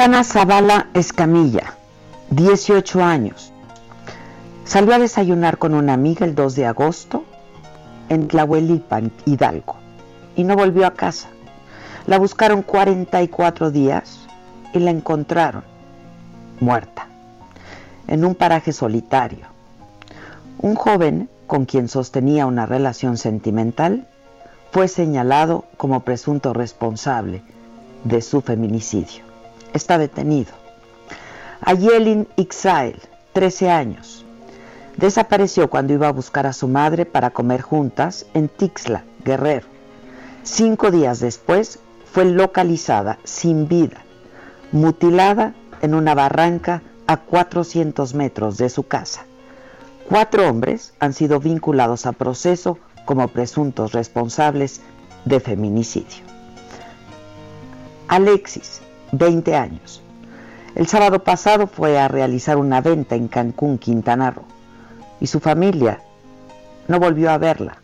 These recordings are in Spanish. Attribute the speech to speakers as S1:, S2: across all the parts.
S1: Ana Zavala Escamilla, 18 años. Salió a desayunar con una amiga el 2 de agosto en Tlahuelipan, Hidalgo, y no volvió a casa. La buscaron 44 días y la encontraron muerta en un paraje solitario. Un joven con quien sostenía una relación sentimental fue señalado como presunto responsable de su feminicidio está detenido. Ayelin Ixael, 13 años, desapareció cuando iba a buscar a su madre para comer juntas en Tixla, Guerrero. Cinco días después fue localizada sin vida, mutilada en una barranca a 400 metros de su casa. Cuatro hombres han sido vinculados a proceso como presuntos responsables de feminicidio. Alexis, 20 años. El sábado pasado fue a realizar una venta en Cancún, Quintana Roo, y su familia no volvió a verla.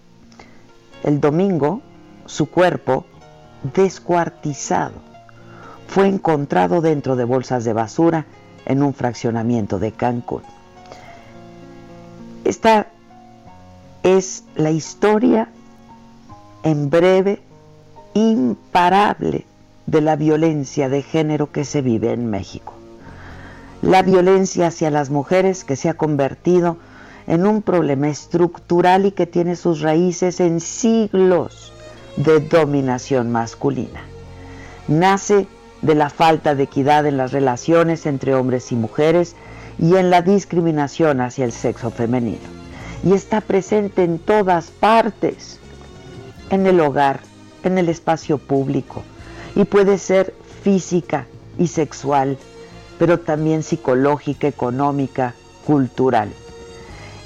S1: El domingo, su cuerpo, descuartizado, fue encontrado dentro de bolsas de basura en un fraccionamiento de Cancún. Esta es la historia en breve, imparable, de la violencia de género que se vive en México. La violencia hacia las mujeres que se ha convertido en un problema estructural y que tiene sus raíces en siglos de dominación masculina. Nace de la falta de equidad en las relaciones entre hombres y mujeres y en la discriminación hacia el sexo femenino. Y está presente en todas partes, en el hogar, en el espacio público, y puede ser física y sexual, pero también psicológica, económica, cultural.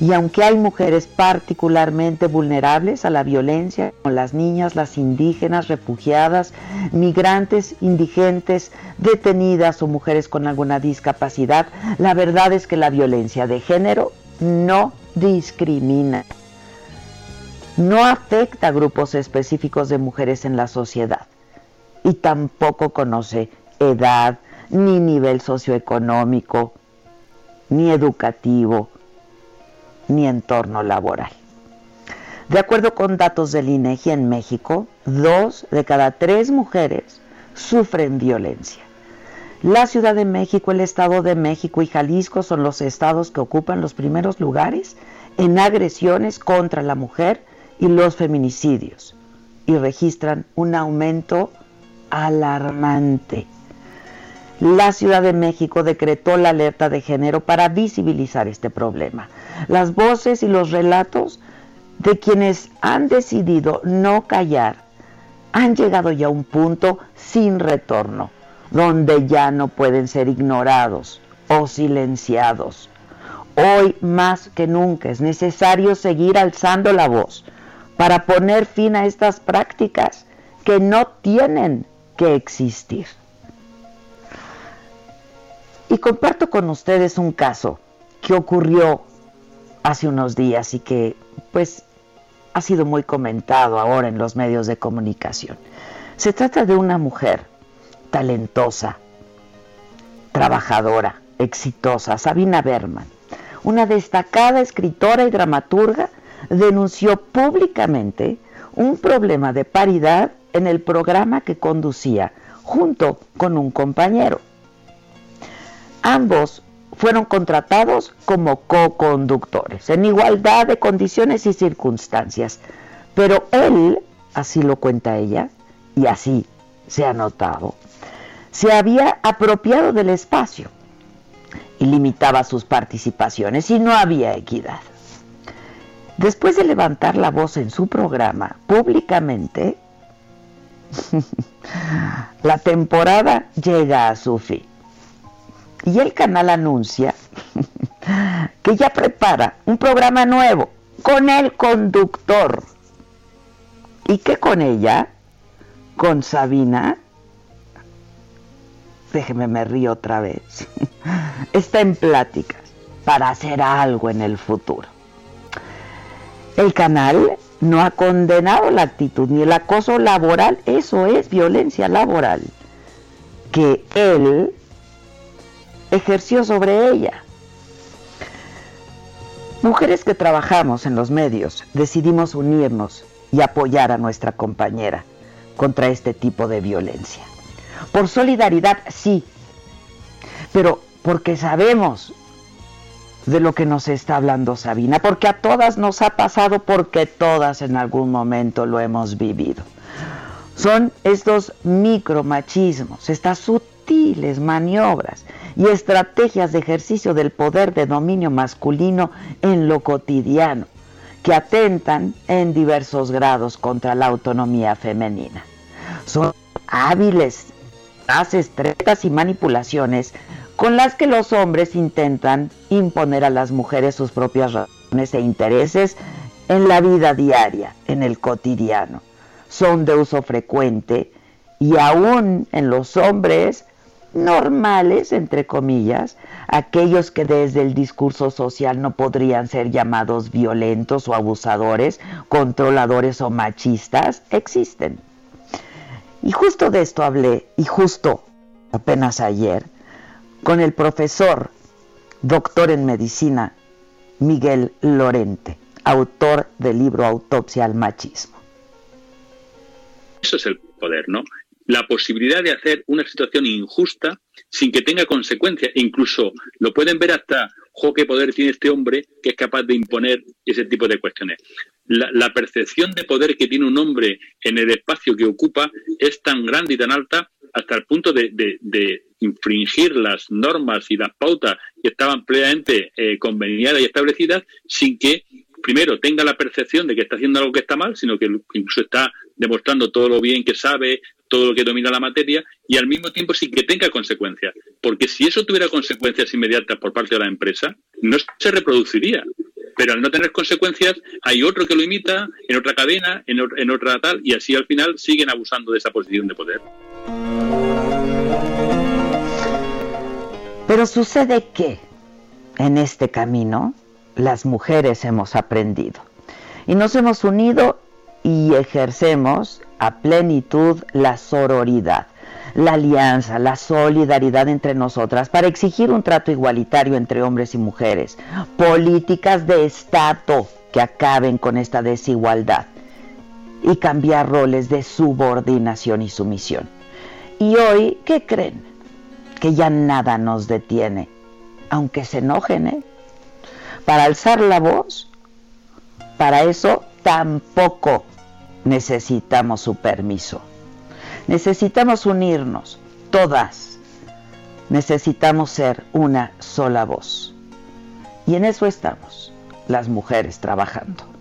S1: Y aunque hay mujeres particularmente vulnerables a la violencia, como las niñas, las indígenas, refugiadas, migrantes, indigentes, detenidas o mujeres con alguna discapacidad, la verdad es que la violencia de género no discrimina. No afecta a grupos específicos de mujeres en la sociedad y tampoco conoce edad, ni nivel socioeconómico, ni educativo, ni entorno laboral. De acuerdo con datos del INEGI en México, dos de cada tres mujeres sufren violencia. La Ciudad de México, el Estado de México y Jalisco son los estados que ocupan los primeros lugares en agresiones contra la mujer y los feminicidios y registran un aumento alarmante. La Ciudad de México decretó la alerta de género para visibilizar este problema. Las voces y los relatos de quienes han decidido no callar han llegado ya a un punto sin retorno, donde ya no pueden ser ignorados o silenciados. Hoy más que nunca es necesario seguir alzando la voz para poner fin a estas prácticas que no tienen que existir. Y comparto con ustedes un caso que ocurrió hace unos días y que pues ha sido muy comentado ahora en los medios de comunicación. Se trata de una mujer talentosa, trabajadora, exitosa, Sabina Berman, una destacada escritora y dramaturga, denunció públicamente un problema de paridad en el programa que conducía junto con un compañero. Ambos fueron contratados como co-conductores, en igualdad de condiciones y circunstancias. Pero él, así lo cuenta ella, y así se ha notado, se había apropiado del espacio y limitaba sus participaciones y no había equidad. Después de levantar la voz en su programa públicamente, la temporada llega a su fin. Y el canal anuncia que ya prepara un programa nuevo con el conductor. ¿Y qué con ella? Con Sabina. Déjeme me río otra vez. Está en pláticas para hacer algo en el futuro. El canal no ha condenado la actitud ni el acoso laboral, eso es violencia laboral, que él ejerció sobre ella. Mujeres que trabajamos en los medios decidimos unirnos y apoyar a nuestra compañera contra este tipo de violencia. Por solidaridad, sí, pero porque sabemos de lo que nos está hablando Sabina, porque a todas nos ha pasado, porque todas en algún momento lo hemos vivido. Son estos micromachismos, estas sutiles maniobras y estrategias de ejercicio del poder de dominio masculino en lo cotidiano, que atentan en diversos grados contra la autonomía femenina. Son hábiles, frases, tretas y manipulaciones con las que los hombres intentan imponer a las mujeres sus propias razones e intereses en la vida diaria, en el cotidiano. Son de uso frecuente y aún en los hombres normales, entre comillas, aquellos que desde el discurso social no podrían ser llamados violentos o abusadores, controladores o machistas, existen. Y justo de esto hablé, y justo apenas ayer, con el profesor, doctor en medicina, Miguel Lorente, autor del libro Autopsia al Machismo.
S2: Eso es el poder, ¿no? La posibilidad de hacer una situación injusta sin que tenga consecuencias. Incluso lo pueden ver hasta, qué poder tiene este hombre que es capaz de imponer ese tipo de cuestiones. La, percepción de poder que tiene un hombre en el espacio que ocupa es tan grande y tan alta hasta el punto de, infringir las normas y las pautas que estaban plenamente eh, conveniadas y establecidas sin que primero tenga la percepción de que está haciendo algo que está mal, sino que incluso está demostrando todo lo bien que sabe, todo lo que domina la materia y al mismo tiempo sin que tenga consecuencias. Porque si eso tuviera consecuencias inmediatas por parte de la empresa, no se reproduciría. Pero al no tener consecuencias, hay otro que lo imita en otra cadena, en, otra tal, y así al final siguen abusando de esa posición de poder.
S1: Pero sucede que en este camino las mujeres hemos aprendido y nos hemos unido y ejercemos a plenitud la sororidad, la alianza, la solidaridad entre nosotras para exigir un trato igualitario entre hombres y mujeres, políticas de Estado que acaben con esta desigualdad y cambiar roles de subordinación y sumisión. Y hoy, ¿qué creen? Que ya nada nos detiene, aunque se enojen, ¿eh? Para alzar la voz, para eso tampoco necesitamos su permiso. Necesitamos unirnos, todas. Necesitamos ser una sola voz. Y en eso estamos, las mujeres trabajando.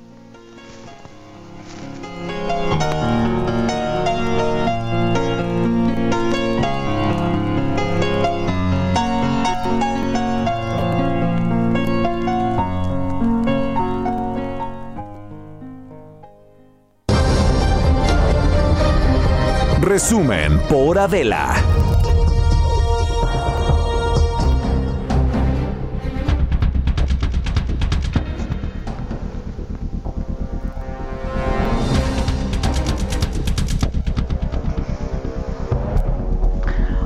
S3: resumen por Adela.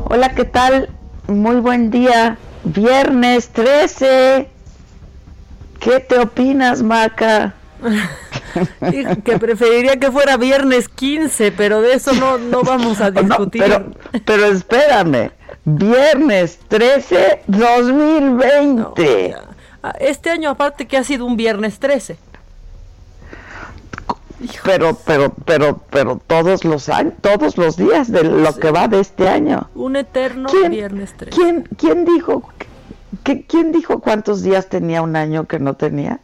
S1: Hola, ¿qué tal? Muy buen día. Viernes 13. ¿Qué te opinas, Maca?
S4: que preferiría que fuera viernes 15, pero de eso no, no vamos a discutir.
S1: pero, pero, espérame, viernes 13, 2020.
S4: Ah, este año aparte que ha sido un viernes 13.
S1: Pero, pero, pero, pero todos los años, todos los días de lo que va de este año.
S4: Un eterno viernes 13.
S1: ¿Quién, quién dijo, quién dijo cuántos días tenía un año que no tenía?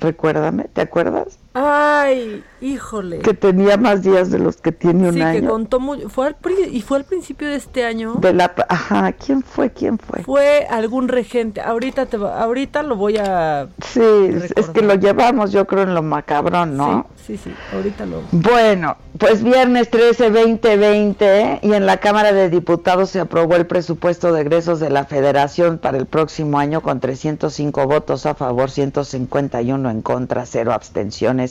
S1: Recuérdame, ¿te acuerdas?
S4: Ay, híjole.
S1: Que tenía más días de los que tiene un
S4: sí,
S1: año.
S4: que contó muy, fue al, y fue al principio de este año.
S1: De la, ajá, ¿quién fue? ¿Quién fue?
S4: Fue algún regente. Ahorita te ahorita lo voy a
S1: Sí, es que lo llevamos yo creo en lo macabrón, ¿no?
S4: Sí, sí, sí, ahorita lo
S1: Bueno, pues viernes 13 2020 y en la Cámara de Diputados se aprobó el presupuesto de egresos de la Federación para el próximo año con 305 votos a favor, 151 en contra, cero abstenciones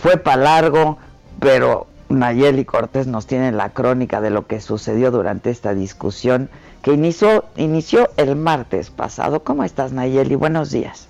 S1: fue para largo, pero Nayeli Cortés nos tiene la crónica de lo que sucedió durante esta discusión que inició, inició el martes pasado. ¿Cómo estás, Nayeli? Buenos días.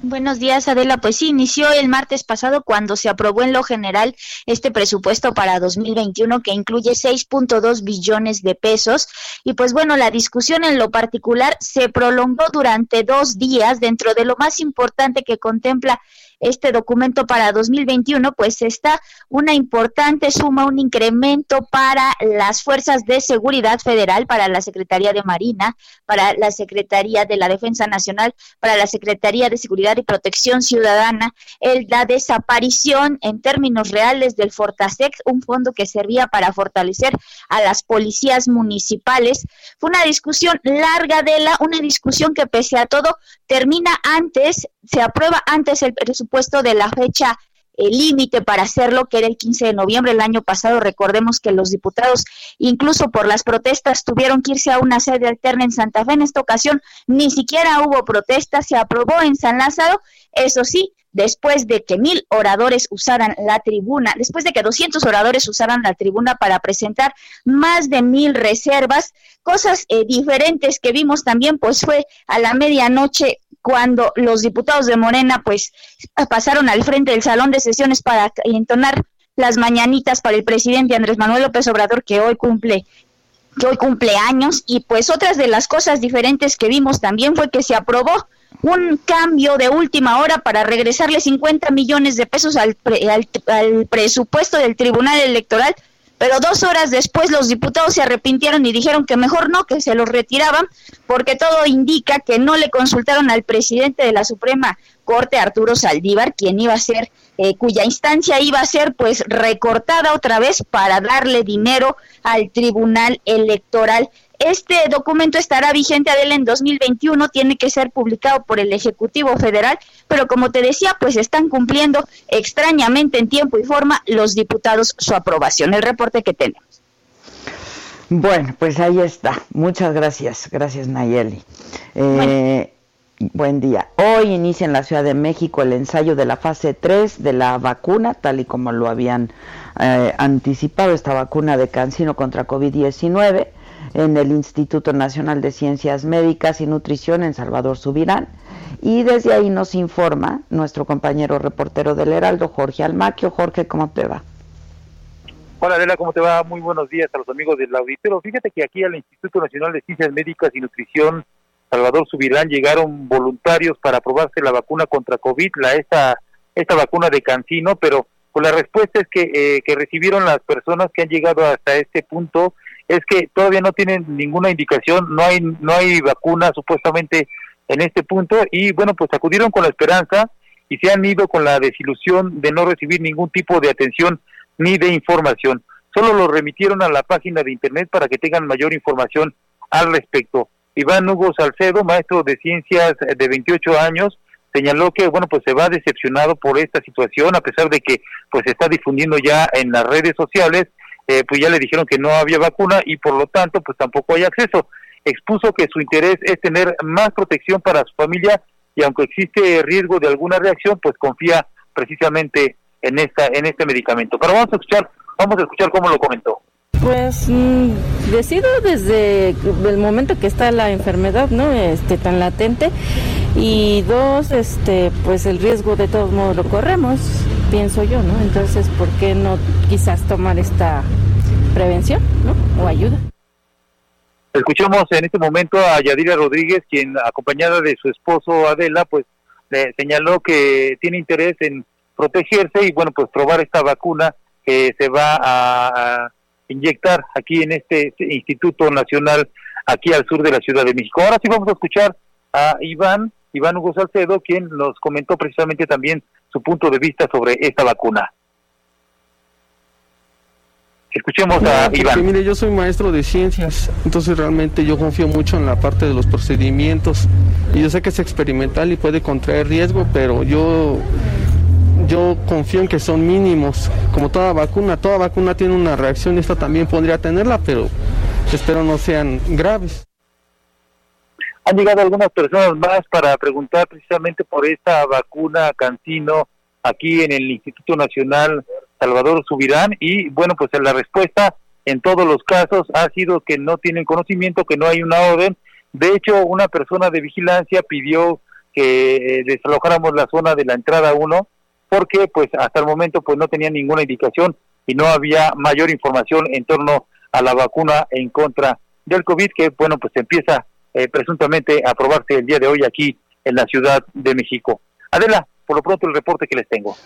S5: Buenos días, Adela. Pues sí, inició el martes pasado cuando se aprobó en lo general este presupuesto para 2021 que incluye 6.2 billones de pesos. Y pues bueno, la discusión en lo particular se prolongó durante dos días dentro de lo más importante que contempla este documento para 2021, pues está una importante suma, un incremento para las fuerzas de seguridad federal, para la Secretaría de Marina, para la Secretaría de la Defensa Nacional, para la Secretaría de Seguridad y Protección Ciudadana, el, la desaparición en términos reales del Fortasec, un fondo que servía para fortalecer a las policías municipales. Fue una discusión larga de la, una discusión que pese a todo termina antes, se aprueba antes el presupuesto puesto de la fecha eh, límite para hacerlo, que era el 15 de noviembre del año pasado. Recordemos que los diputados, incluso por las protestas, tuvieron que irse a una sede alterna en Santa Fe. En esta ocasión ni siquiera hubo protestas, se aprobó en San Lázaro. Eso sí, después de que mil oradores usaran la tribuna, después de que 200 oradores usaran la tribuna para presentar más de mil reservas, cosas eh, diferentes que vimos también, pues fue a la medianoche cuando los diputados de Morena pues pasaron al frente del salón de sesiones para entonar las mañanitas para el presidente Andrés Manuel López Obrador que hoy cumple que hoy cumple años y pues otras de las cosas diferentes que vimos también fue que se aprobó un cambio de última hora para regresarle 50 millones de pesos al, al, al presupuesto del Tribunal Electoral pero dos horas después los diputados se arrepintieron y dijeron que mejor no, que se los retiraban, porque todo indica que no le consultaron al presidente de la Suprema Corte, Arturo Saldívar, quien iba a ser, eh, cuya instancia iba a ser pues recortada otra vez para darle dinero al Tribunal Electoral este documento estará vigente Adela en 2021, tiene que ser publicado por el Ejecutivo Federal, pero como te decía, pues están cumpliendo extrañamente en tiempo y forma los diputados su aprobación. El reporte que tenemos.
S1: Bueno, pues ahí está. Muchas gracias. Gracias, Nayeli. Eh, buen día. Hoy inicia en la Ciudad de México el ensayo de la fase 3 de la vacuna, tal y como lo habían eh, anticipado, esta vacuna de Cancino contra COVID-19 en el Instituto Nacional de Ciencias Médicas y Nutrición en Salvador Subirán. Y desde ahí nos informa nuestro compañero reportero del Heraldo, Jorge Almaquio. Jorge, ¿cómo te va?
S6: Hola Adela, ¿cómo te va? Muy buenos días a los amigos del auditorio. Fíjate que aquí al Instituto Nacional de Ciencias Médicas y Nutrición Salvador Subirán llegaron voluntarios para probarse la vacuna contra COVID, la esta, esta vacuna de Cancino, pero con la respuesta es que, eh, que recibieron las personas que han llegado hasta este punto es que todavía no tienen ninguna indicación, no hay no hay vacuna supuestamente en este punto y bueno, pues acudieron con la esperanza y se han ido con la desilusión de no recibir ningún tipo de atención ni de información. Solo lo remitieron a la página de internet para que tengan mayor información al respecto. Iván Hugo Salcedo, maestro de ciencias de 28 años, señaló que bueno pues se va decepcionado por esta situación a pesar de que pues se está difundiendo ya en las redes sociales eh, pues ya le dijeron que no había vacuna y por lo tanto pues tampoco hay acceso. Expuso que su interés es tener más protección para su familia y aunque existe riesgo de alguna reacción, pues confía precisamente en esta en este medicamento. Pero vamos a escuchar, vamos a escuchar cómo lo comentó.
S4: Pues mm, decido desde el momento que está la enfermedad, ¿no? Este tan latente y dos, este, pues el riesgo de todos modos lo corremos, pienso yo, ¿no? Entonces, ¿por qué no quizás tomar esta prevención, ¿no? O ayuda.
S6: Escuchamos en este momento a Yadira Rodríguez, quien acompañada de su esposo Adela, pues le señaló que tiene interés en protegerse y bueno, pues probar esta vacuna que se va a, inyectar aquí en este Instituto Nacional aquí al sur de la Ciudad de México. Ahora sí vamos a escuchar a Iván, Iván Hugo Salcedo, quien nos comentó precisamente también su punto de vista sobre esta vacuna. Escuchemos a Iván.
S7: Mire, yo soy maestro de ciencias, entonces realmente yo confío mucho en la parte de los procedimientos. Y yo sé que es experimental y puede contraer riesgo, pero yo, yo confío en que son mínimos. Como toda vacuna, toda vacuna tiene una reacción, esta también podría tenerla, pero espero no sean graves.
S6: Han llegado algunas personas más para preguntar precisamente por esta vacuna Cancino aquí en el Instituto Nacional Salvador Subirán y bueno, pues la respuesta en todos los casos ha sido que no tienen conocimiento, que no hay una orden. De hecho, una persona de vigilancia pidió que eh, desalojáramos la zona de la entrada 1 porque pues hasta el momento pues no tenía ninguna indicación y no había mayor información en torno a la vacuna en contra del COVID que bueno pues empieza eh, presuntamente a probarse el día de hoy aquí en la Ciudad de México. Adela, por lo pronto el reporte que les tengo.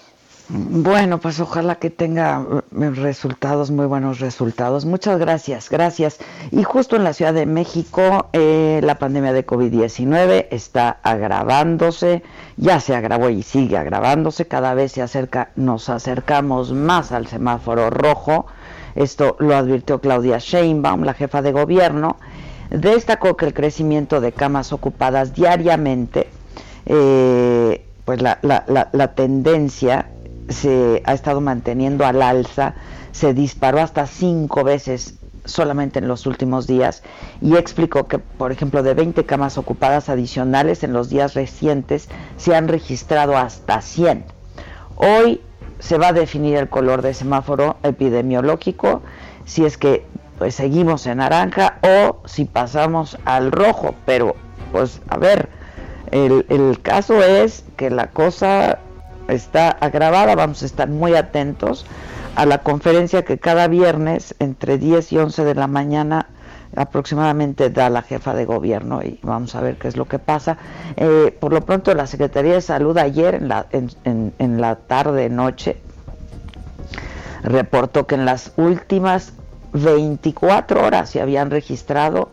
S1: Bueno, pues ojalá que tenga eh, resultados, muy buenos resultados. Muchas gracias, gracias. Y justo en la Ciudad de México, eh, la pandemia de COVID-19 está agravándose, ya se agravó y sigue agravándose, cada vez se acerca, nos acercamos más al semáforo rojo. Esto lo advirtió Claudia Sheinbaum, la jefa de gobierno. Destacó que el crecimiento de camas ocupadas diariamente, eh, pues la, la, la tendencia se ha estado manteniendo al alza, se disparó hasta cinco veces solamente en los últimos días y explicó que, por ejemplo, de 20 camas ocupadas adicionales en los días recientes se han registrado hasta 100. Hoy se va a definir el color de semáforo epidemiológico si es que pues seguimos en naranja o si pasamos al rojo, pero pues a ver, el, el caso es que la cosa está agravada, vamos a estar muy atentos a la conferencia que cada viernes entre 10 y 11 de la mañana aproximadamente da la jefa de gobierno y vamos a ver qué es lo que pasa. Eh, por lo pronto la Secretaría de Salud ayer en la, en, en la tarde, noche, reportó que en las últimas 24 horas se habían registrado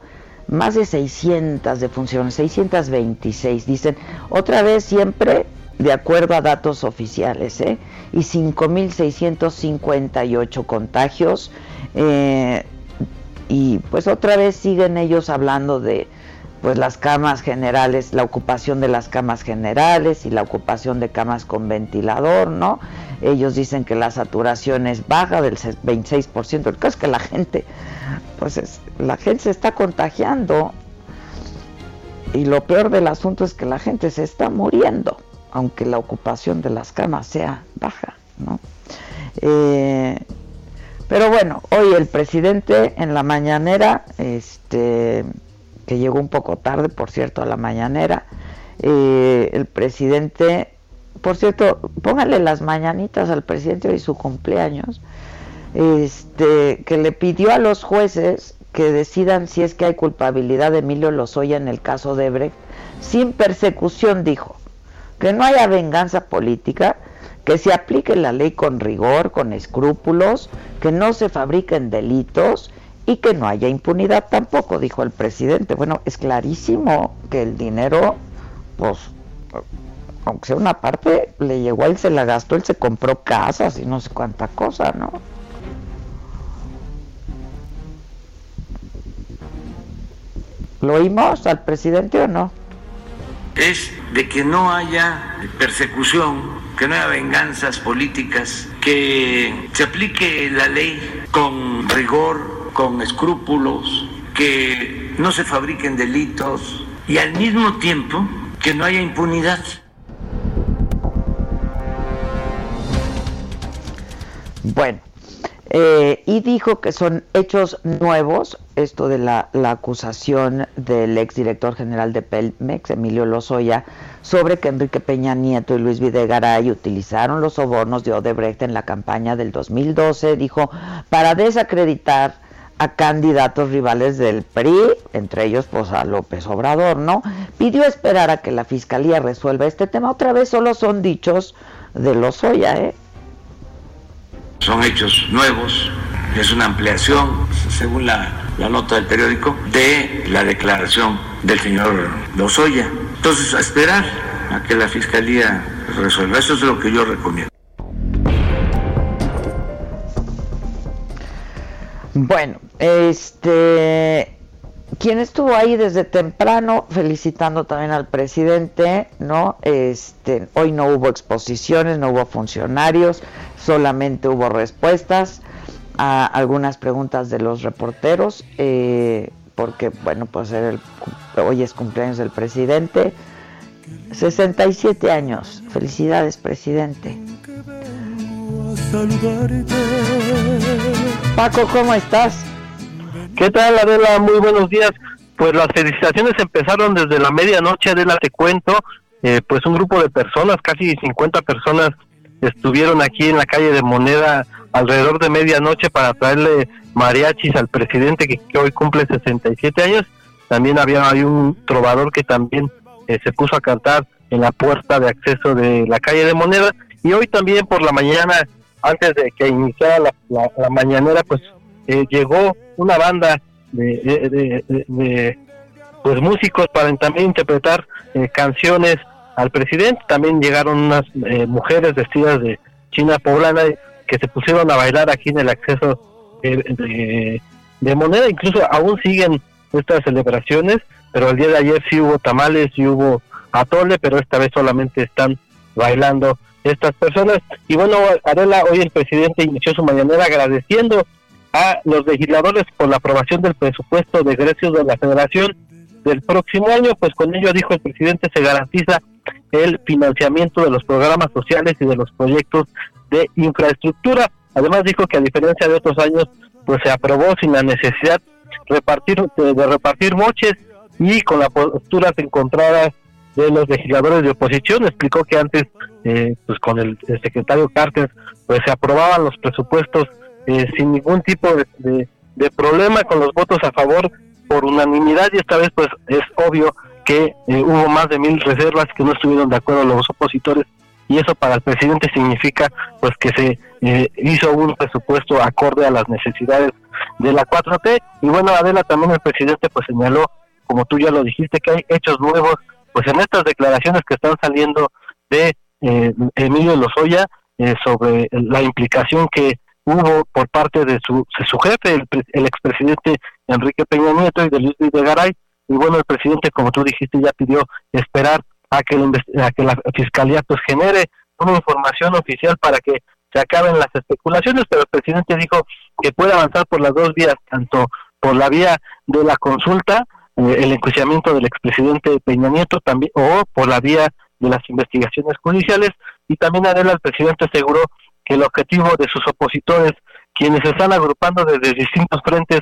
S1: más de 600 defunciones, 626, dicen, otra vez siempre de acuerdo a datos oficiales, ¿eh? y 5.658 contagios. Eh, y pues otra vez siguen ellos hablando de pues las camas generales, la ocupación de las camas generales y la ocupación de camas con ventilador, ¿no? Ellos dicen que la saturación es baja del 26%. El caso es que la gente, pues es, la gente se está contagiando y lo peor del asunto es que la gente se está muriendo aunque la ocupación de las camas sea baja, ¿no? Eh, pero bueno, hoy el presidente en la mañanera, este, que llegó un poco tarde, por cierto, a la mañanera, eh, el presidente, por cierto, póngale las mañanitas al presidente hoy su cumpleaños, este, que le pidió a los jueces que decidan si es que hay culpabilidad de Emilio Lozoya en el caso de Brecht, sin persecución, dijo que no haya venganza política, que se aplique la ley con rigor, con escrúpulos, que no se fabriquen delitos y que no haya impunidad tampoco, dijo el presidente. Bueno, es clarísimo que el dinero, pues, aunque sea una parte, le llegó a él, se la gastó, él se compró casas y no sé cuánta cosa, ¿no? ¿Lo oímos al presidente o no?
S8: Es de que no haya persecución, que no haya venganzas políticas, que se aplique la ley con rigor, con escrúpulos, que no se fabriquen delitos y al mismo tiempo que no haya impunidad.
S1: Bueno, Eh, y dijo que son hechos nuevos, esto de la, acusación del exdirector general de Pelmex, Emilio Lozoya, sobre que Enrique Peña Nieto y Luis Videgaray utilizaron los sobornos de Odebrecht en la campaña del 2012, dijo, para desacreditar a candidatos rivales del PRI, entre ellos pues a López Obrador, ¿no? Pidió esperar a que la fiscalía resuelva este tema. Otra vez solo son dichos de Lozoya, ¿eh?
S8: son hechos nuevos, es una ampliación, según la, nota del periódico, de la declaración del señor Lozoya. Entonces, a esperar a que la Fiscalía resuelva. Eso es lo que yo recomiendo.
S1: Bueno, este quien estuvo ahí desde temprano felicitando también al presidente, ¿no? Este, hoy no hubo exposiciones, no hubo funcionarios, solamente hubo respuestas a algunas preguntas de los reporteros, eh, porque, bueno, pues el, hoy es cumpleaños del presidente. 67 años. Felicidades, presidente. Paco, ¿cómo estás?
S9: ¿Qué tal, Adela? Muy buenos días. Pues las felicitaciones empezaron desde la medianoche, Adela, te cuento. Eh, pues un grupo de personas, casi 50 personas, estuvieron aquí en la calle de Moneda alrededor de medianoche para traerle mariachis al presidente que, hoy cumple 67 años. También había hay un trovador que también eh, se puso a cantar en la puerta de acceso de la calle de Moneda. Y hoy también por la mañana, antes de que iniciara la, mañanera, pues eh, llegó una banda de, de, pues músicos para también interpretar eh, canciones al presidente. También llegaron unas eh, mujeres vestidas de china poblana que se pusieron a bailar aquí en el acceso de, moneda. Incluso aún siguen estas celebraciones, pero el día de ayer sí hubo tamales y hubo atole, pero esta vez solamente están bailando estas personas. Y bueno, Arela, hoy el presidente inició su mañanera agradeciendo a los legisladores por la aprobación del presupuesto de egresos de la Federación del próximo año, pues con ello dijo el presidente se garantiza el financiamiento de los programas sociales y de los proyectos de infraestructura. Además dijo que a diferencia de otros años, pues se aprobó sin la necesidad repartir de, repartir moches y con las posturas encontradas de los legisladores de oposición. Explicó que antes, eh, pues con el, secretario Carter, pues se aprobaban los presupuestos eh, sin ningún tipo de, de, problema, con los votos a favor por unanimidad y esta vez pues es obvio que eh, hubo más de mil reservas que no estuvieron de acuerdo los opositores y eso para el presidente significa pues que se eh, hizo un presupuesto acorde a las necesidades de la 4T y bueno Adela también el presidente pues señaló como tú ya lo dijiste que hay hechos nuevos pues en estas declaraciones que están saliendo de eh, Emilio Lozoya sobre la implicación que hubo por parte de su, su jefe, el, el expresidente Enrique Peña Nieto y de Luis Videgaray, y bueno, el presidente, como tú dijiste, ya pidió esperar a que, a que la fiscalía pues genere una información oficial para que se acaben las especulaciones, pero el presidente dijo que puede avanzar por las dos vías, tanto por la vía de la consulta, eh, el enjuiciamiento del expresidente Peña Nieto, también, o por la vía de las investigaciones judiciales, y también Adela, el presidente aseguró que el objetivo de sus opositores, quienes se están agrupando desde distintos frentes,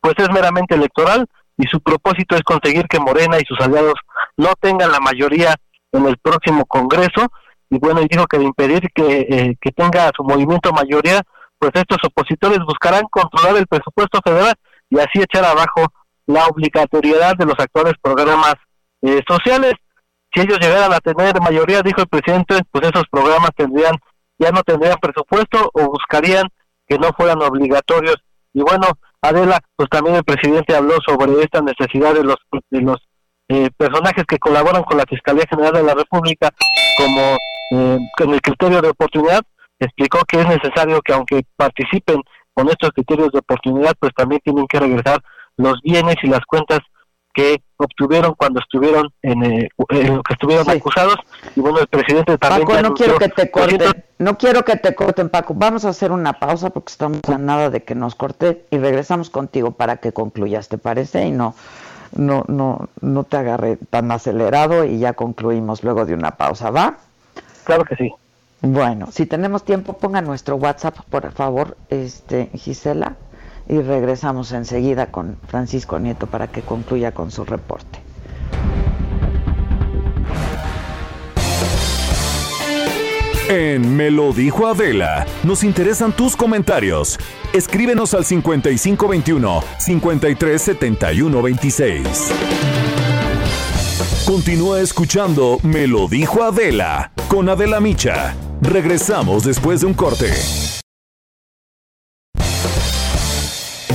S9: pues es meramente electoral y su propósito es conseguir que Morena y sus aliados no tengan la mayoría en el próximo Congreso y bueno, y dijo que de impedir que, eh, que tenga su movimiento mayoría, pues estos opositores buscarán controlar el presupuesto federal y así echar abajo la obligatoriedad de los actuales programas eh, sociales. Si ellos llegaran a tener mayoría, dijo el presidente, pues esos programas tendrían ya no tendrían presupuesto o buscarían que no fueran obligatorios. Y bueno, Adela, pues también el presidente habló sobre esta necesidad de los, de los eh, personajes que colaboran con la Fiscalía General de la República como eh, con el criterio de oportunidad, explicó que es necesario que aunque participen con estos criterios de oportunidad, pues también tienen que regresar los bienes y las cuentas que obtuvieron cuando estuvieron en, eh, lo que estuvieron acusados. Y bueno el presidente también
S1: Paco no quiero que te corten no quiero que te corten Paco. Vamos a hacer una pausa porque estamos a nada de que nos corte y regresamos contigo para que concluyas te parece y no no no no te agarre tan acelerado y ya concluimos luego de una pausa va
S9: claro que sí.
S1: Bueno, si tenemos tiempo, ponga nuestro WhatsApp, por favor, este, Gisela, y regresamos enseguida con Francisco Nieto para que concluya con su reporte.
S3: En Me lo dijo Adela, nos interesan tus comentarios. Escríbenos al 5521 537126. Continúa escuchando Me lo dijo Adela con Adela Micha. Regresamos después de un corte.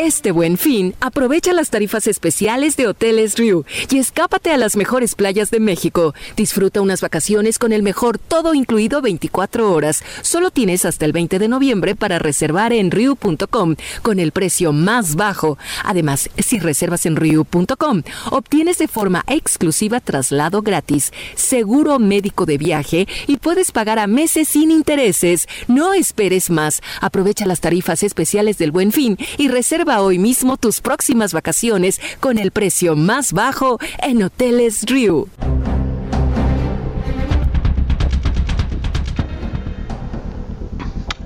S10: Este buen fin, aprovecha las tarifas especiales de Hoteles Riu y escápate a las mejores playas de México. Disfruta unas vacaciones con el mejor todo incluido 24 horas. Solo tienes hasta el 20 de noviembre para reservar en riu.com con el precio más bajo. Además, si reservas en riu.com, obtienes de forma exclusiva traslado gratis, seguro médico de viaje y puedes pagar a meses sin intereses. No esperes más. Aprovecha las tarifas especiales del buen fin y reserva hoy mismo tus próximas vacaciones con el precio más bajo en Hoteles Riu.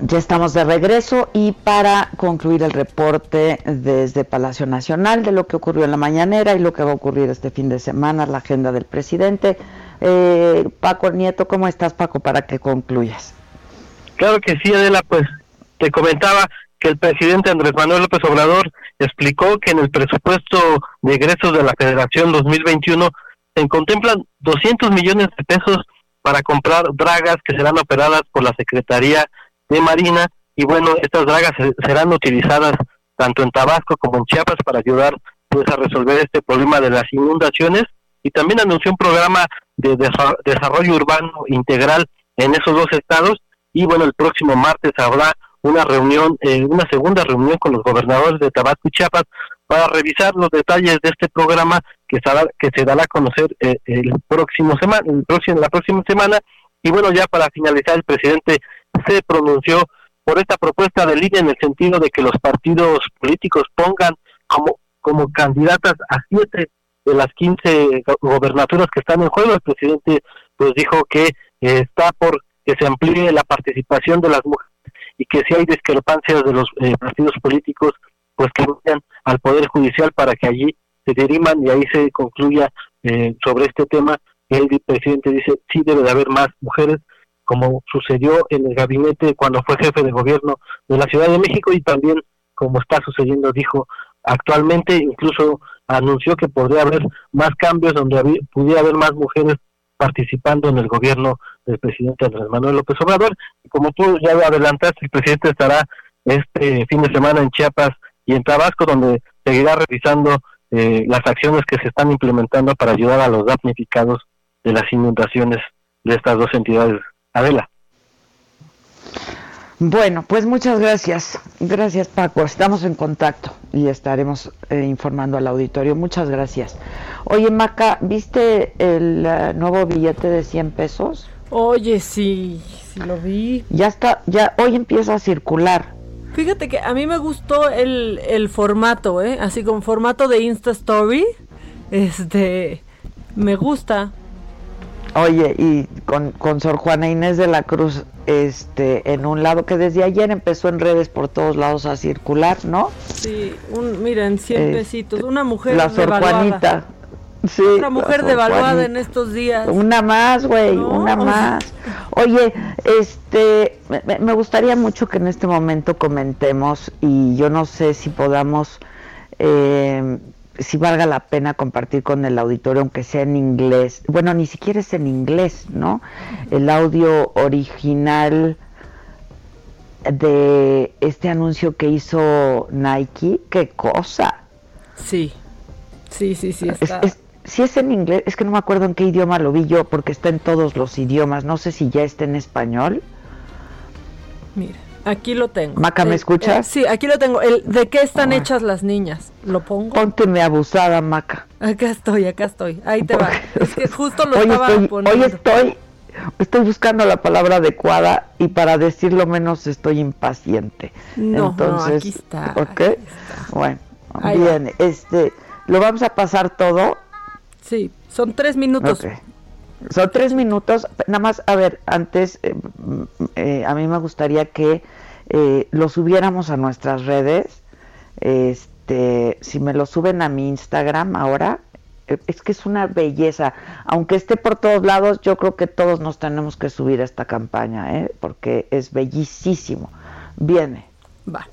S1: Ya estamos de regreso y para concluir el reporte desde Palacio Nacional de lo que ocurrió en la mañanera y lo que va a ocurrir este fin de semana, la agenda del presidente. Eh, Paco Nieto, ¿cómo estás Paco para que concluyas?
S9: Claro que sí, Adela, pues te comentaba que el presidente Andrés Manuel López Obrador explicó que en el presupuesto de egresos de la Federación 2021 se contemplan 200 millones de pesos para comprar dragas que serán operadas por la Secretaría de Marina. Y bueno, estas dragas serán utilizadas tanto en Tabasco como en Chiapas para ayudar pues a resolver este problema de las inundaciones. Y también anunció un programa de desarrollo urbano integral en esos dos estados. Y bueno, el próximo martes habrá una reunión, eh, una segunda reunión con los gobernadores de Tabasco y Chiapas para revisar los detalles de este programa que se dará, a conocer eh, el próximo semana, el próximo, la próxima semana. Y bueno, ya para finalizar, el presidente se pronunció por esta propuesta de línea en el sentido de que los partidos políticos pongan como, como candidatas a siete de las quince gobernaturas que están en juego. El presidente pues dijo que eh, está por que se amplíe la participación de las mujeres y que si hay discrepancias de los eh, partidos políticos, pues que vayan al Poder Judicial para que allí se diriman y ahí se concluya eh, sobre este tema. El presidente dice, sí debe de haber más mujeres, como sucedió en el gabinete cuando fue jefe de gobierno de la Ciudad de México y también como está sucediendo, dijo, actualmente incluso anunció que podría haber más cambios donde pudiera haber más mujeres participando en el gobierno del presidente Andrés Manuel López Obrador. Y como tú ya adelantaste, el presidente estará este fin de semana en Chiapas y en Tabasco, donde seguirá revisando eh, las acciones que se están implementando para ayudar a los damnificados de las inundaciones de estas dos entidades. Adela.
S1: Bueno, pues muchas gracias. Gracias Paco. Estamos en contacto y estaremos eh, informando al auditorio. Muchas gracias. Oye Maca, ¿viste el uh, nuevo billete de 100 pesos?
S11: Oye, sí, sí lo vi.
S1: Ya está, ya hoy empieza a circular.
S11: Fíjate que a mí me gustó el, el formato, ¿eh? Así como formato de Insta Story. Este, me gusta.
S1: Oye, y con, con Sor Juana Inés de la Cruz, este, en un lado que desde ayer empezó en redes por todos lados a circular, ¿no?
S11: Sí, un, miren, 100 este, pesitos, una mujer
S1: La Sor Juanita.
S11: Sí, Otra mujer devaluada en estos días.
S1: Una más, güey, una más. Oye, este, me, me, gustaría mucho que en este momento comentemos y yo no sé si podamos eh, si valga la pena compartir con el auditorio, aunque sea en inglés. Bueno, ni siquiera es en inglés, ¿no? El audio original de este anuncio que hizo Nike, qué cosa.
S11: Sí, sí, sí, sí.
S1: Está. Es, es, si es en inglés, es que no me acuerdo en qué idioma lo vi yo, porque está en todos los idiomas. No sé si ya está en español.
S11: Mira. Aquí lo tengo.
S1: Maca, ¿me
S11: eh,
S1: escuchas?
S11: Eh, sí, aquí lo tengo. El, ¿De qué están hechas las niñas? ¿Lo pongo?
S1: Pónteme abusada, Maca.
S11: Acá estoy, acá estoy. Ahí te va. Es que justo lo hoy estaba
S1: estoy,
S11: poniendo.
S1: Hoy estoy, estoy buscando la palabra adecuada y para decirlo menos estoy impaciente.
S11: No,
S1: Entonces,
S11: no, aquí está.
S1: ¿ok?
S11: aquí está.
S1: Bueno,
S11: Ahí
S1: bien, este, ¿lo vamos a pasar todo?
S11: Sí, son tres minutos.
S1: Son tres minutos. Nada más, a ver, antes, eh, eh, a mí me gustaría que eh, lo subiéramos a nuestras redes. Este, si me lo suben a mi Instagram ahora, es que es una belleza. Aunque esté por todos lados, yo creo que todos nos tenemos que subir a esta campaña, porque es bellísimo. Viene.
S11: Va.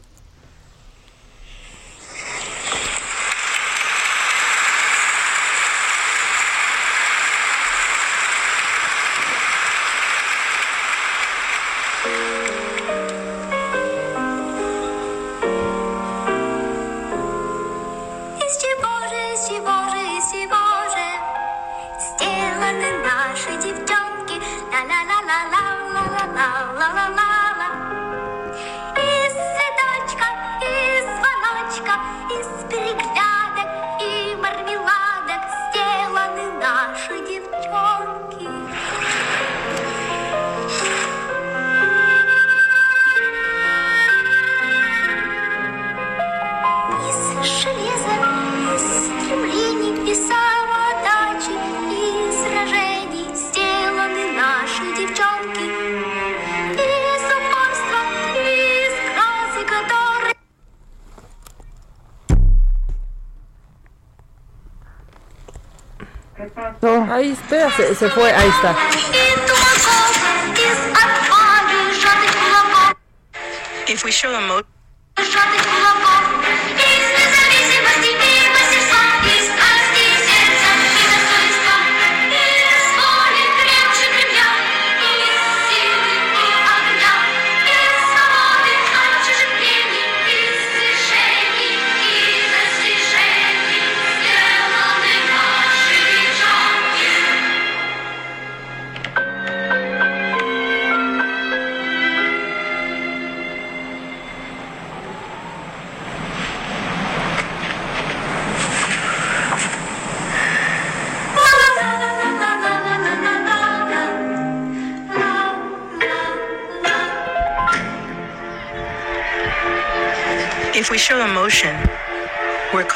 S11: Ahí está, se, se fue, ahí está.
S12: If we show a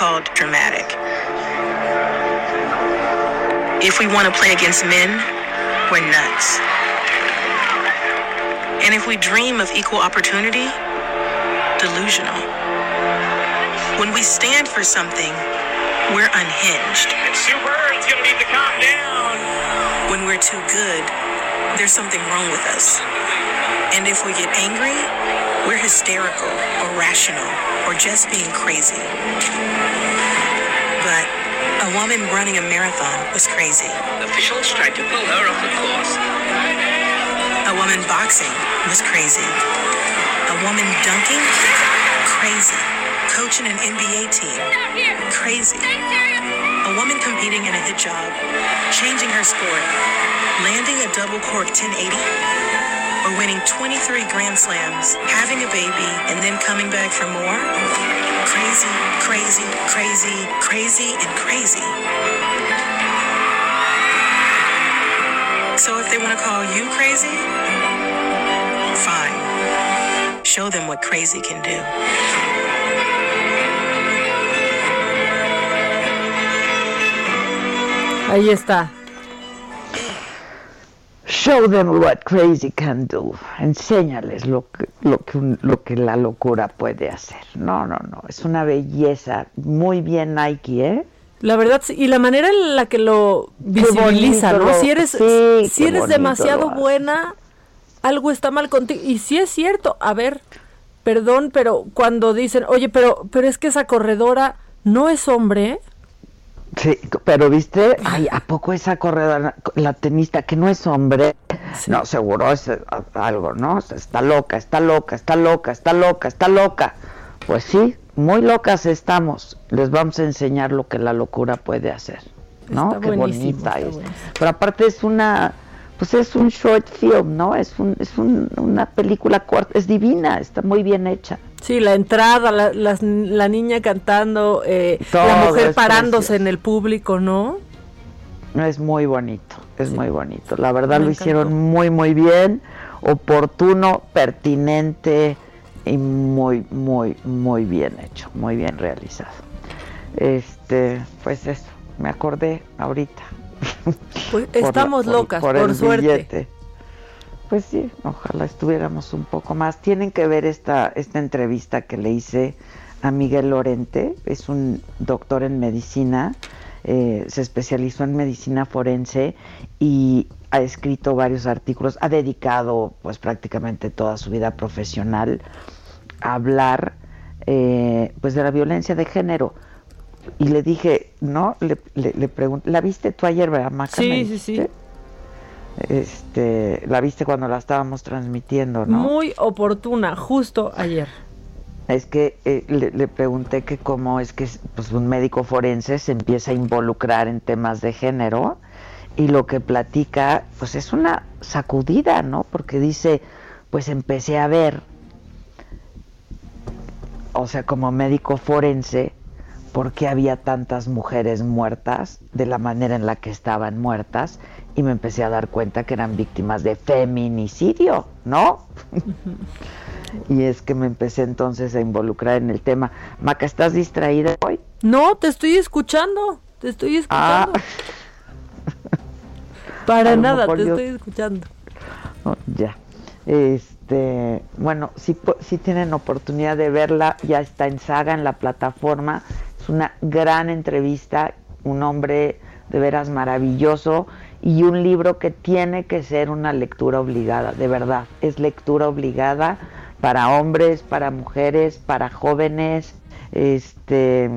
S12: called dramatic. If we want to play against men, we're nuts. And if we dream of equal opportunity, delusional. When we stand for something, we're unhinged.
S13: Super, it's gonna need to calm down.
S12: When we're too good, there's something wrong with us. And if we get angry, we're hysterical or rational or just being crazy. But a woman running a marathon was crazy.
S13: Officials tried to pull her off the course.
S12: A woman boxing was crazy. A woman dunking? Crazy. Coaching an NBA team? Crazy. A woman competing in a hit job, changing her sport, landing a double cork 1080, or winning 23 Grand Slams, having a baby, and then coming back for more? Crazy, crazy, crazy, crazy, and crazy. So if they want to call you crazy, fine. Show them what crazy can do.
S11: Ahí está.
S1: Show them what crazy can do. Enséñales lo que, lo que, un- lo que la locura puede hacer. No, no, no. Es una belleza. Muy bien Nike, ¿eh?
S11: La verdad, sí, y la manera en la que lo visibiliza, ¿no?
S1: lo-
S11: si eres,
S1: sí,
S11: si eres demasiado buena, algo está mal contigo. Y sí es cierto, a ver, perdón, pero cuando dicen, oye, pero, pero es que esa corredora no es hombre,
S1: Sí, pero viste, ay, ¿a poco esa corredora, la tenista que no es hombre? No, seguro es eh, algo, ¿no? Está loca, está loca, está loca, está loca, está loca. Pues sí, muy locas estamos. Les vamos a enseñar lo que la locura puede hacer, ¿no?
S11: Está
S1: Qué bonita
S11: está
S1: es.
S11: buenísimo.
S1: Pero aparte es una, pues es un short film, ¿no? Es un, es un- una película corta, es divina, está muy bien hecha.
S11: Sí, la entrada, la, las- la niña cantando, eh, la mujer parándose en el público, ¿no?
S1: Es muy bonito, es muy bonito. La verdad
S11: Me
S1: lo
S11: encantó.
S1: hicieron muy, muy bien, oportuno, pertinente y muy, muy, muy bien hecho, muy bien realizado. Este, pues eso, me acordé ahorita.
S11: Pues
S1: Por
S11: estamos
S1: por-
S11: locas, por,
S1: el
S11: suerte.
S1: billete. Pues sí, ojalá estuviéramos un poco más. Tienen que ver esta, esta entrevista que le hice a Miguel Lorente, es un doctor en medicina, eh, se especializó en medicina forense y ha escrito varios artículos, ha dedicado pues prácticamente toda su vida profesional a hablar eh, pues de la violencia de género. Y le dije, ¿no? Le, le, le pregunté, ¿la viste tú ayer, verdad, Maca?
S11: Sí, sí, sí.
S1: Este, la viste cuando la estábamos transmitiendo, ¿no?
S11: Muy oportuna, justo ayer.
S1: Es que eh, le, le pregunté que cómo es que pues, un médico forense se empieza a involucrar en temas de género y lo que platica pues es una sacudida, ¿no? Porque dice, pues empecé a ver, o sea, como médico forense, por qué había tantas mujeres muertas de la manera en la que estaban muertas y me empecé a dar cuenta que eran víctimas de feminicidio, ¿no? y es que me empecé entonces a involucrar en el tema. Maca, ¿estás distraída hoy?
S11: No, te estoy escuchando. Te estoy
S1: Ah.
S11: escuchando. Para
S1: A lo
S11: nada, te
S1: yo-
S11: estoy escuchando.
S1: Oh, ya. Este, bueno, si, si tienen oportunidad de verla, ya está en saga en la plataforma. Es una gran entrevista, un hombre de veras maravilloso y un libro que tiene que ser una lectura obligada, de verdad. Es lectura obligada para hombres, para mujeres, para jóvenes, este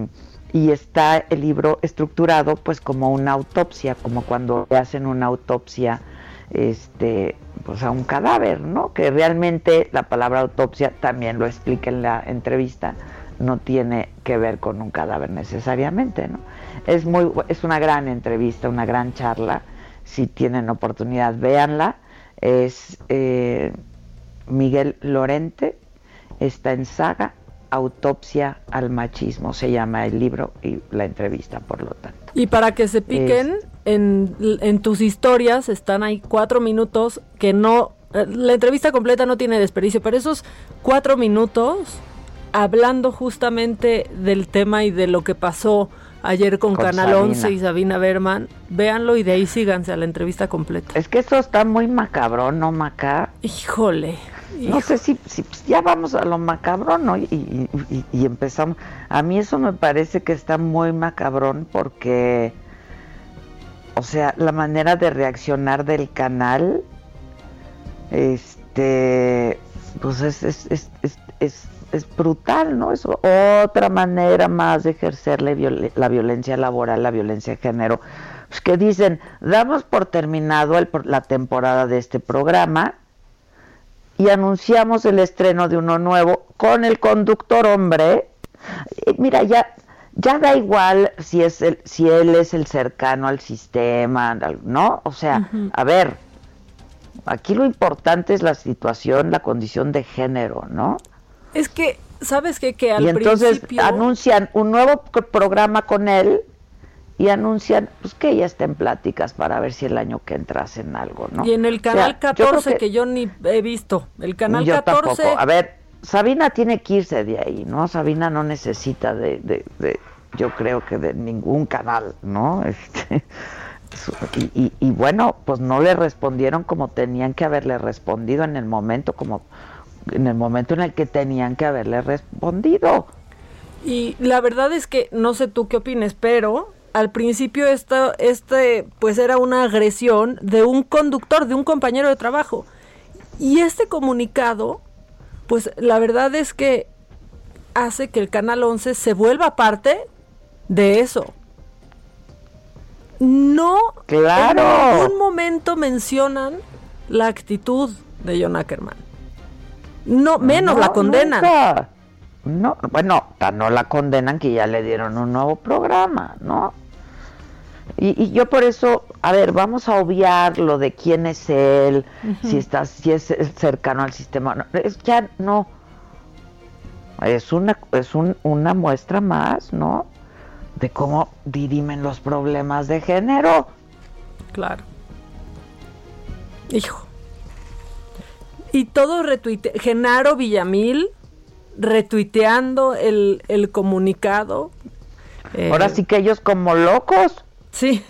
S1: y está el libro estructurado pues como una autopsia, como cuando hacen una autopsia este pues a un cadáver, ¿no? Que realmente la palabra autopsia también lo explica en la entrevista, no tiene que ver con un cadáver necesariamente, ¿no? Es muy es una gran entrevista, una gran charla. Si tienen oportunidad, véanla. Es eh, Miguel Lorente, está en saga Autopsia al machismo, se llama el libro y la entrevista, por lo tanto.
S11: Y para que se piquen, en, en tus historias están ahí cuatro minutos que no... eh, La entrevista completa no tiene desperdicio, pero esos cuatro minutos hablando justamente del tema y de lo que pasó ayer con,
S1: Con
S11: Canal
S1: Sabina.
S11: 11 y Sabina Berman, véanlo y de ahí síganse a la entrevista completa.
S1: Es que eso está muy macabrón, ¿no, Maca?
S11: Híjole.
S1: No sé si, si pues, ya vamos a lo macabrón, ¿no? Y, y- y- y empezamos. A mí eso me parece que está muy macabrón porque, o sea, la manera de reaccionar del canal, este, pues es, es, es, es, es- brutal, ¿no? Es otra manera más de ejercer la, viol- la violencia laboral, la violencia de género. Pues que dicen, damos por terminado el- la temporada de este programa y anunciamos el estreno de uno nuevo con el conductor hombre. Eh, Mira, ya ya da igual si es el, si él es el cercano al sistema, ¿no? O sea, a ver, aquí lo importante es la situación, la condición de género, ¿no?
S11: Es que, ¿sabes qué? Que al
S1: y entonces
S11: principio...
S1: anuncian un nuevo programa con él y anuncian pues que ya está en pláticas para ver si el año que entra hacen algo, ¿no?
S11: Y en el
S1: O sea,
S11: canal
S1: yo creo
S11: 14 que... yo ni he visto, el canal
S1: yo
S11: 14
S1: tampoco. A ver, Sabina tiene que irse de ahí, ¿no? Sabina no necesita de, de, de- yo creo que de ningún canal, ¿no? Este, y- y bueno, pues no le respondieron como tenían que haberle respondido en el momento, como en el momento en el que tenían que haberle respondido.
S11: Y la verdad es que no sé tú qué opines, pero al principio esta, este pues era una agresión de un conductor, de un compañero de trabajo. Y este comunicado, pues la verdad es que hace que el Canal 11 se vuelva parte de eso. No
S1: Claro.
S11: en ningún momento mencionan la actitud de John Ackerman. No, menos
S1: No,
S11: la condenan.
S1: nunca. No, bueno, no la condenan que ya le dieron un nuevo programa, ¿no? Y, y yo por eso, a ver, vamos a obviar lo de quién es él, si está, si es cercano al sistema, no, es ya no. Es una, es un- una muestra más, ¿no? De cómo dirimen los problemas de género.
S11: Claro. Hijo. Y todo. Genaro Villamil retuiteando el, el comunicado. Eh,
S1: Ahora sí que ellos como locos.
S11: Sí.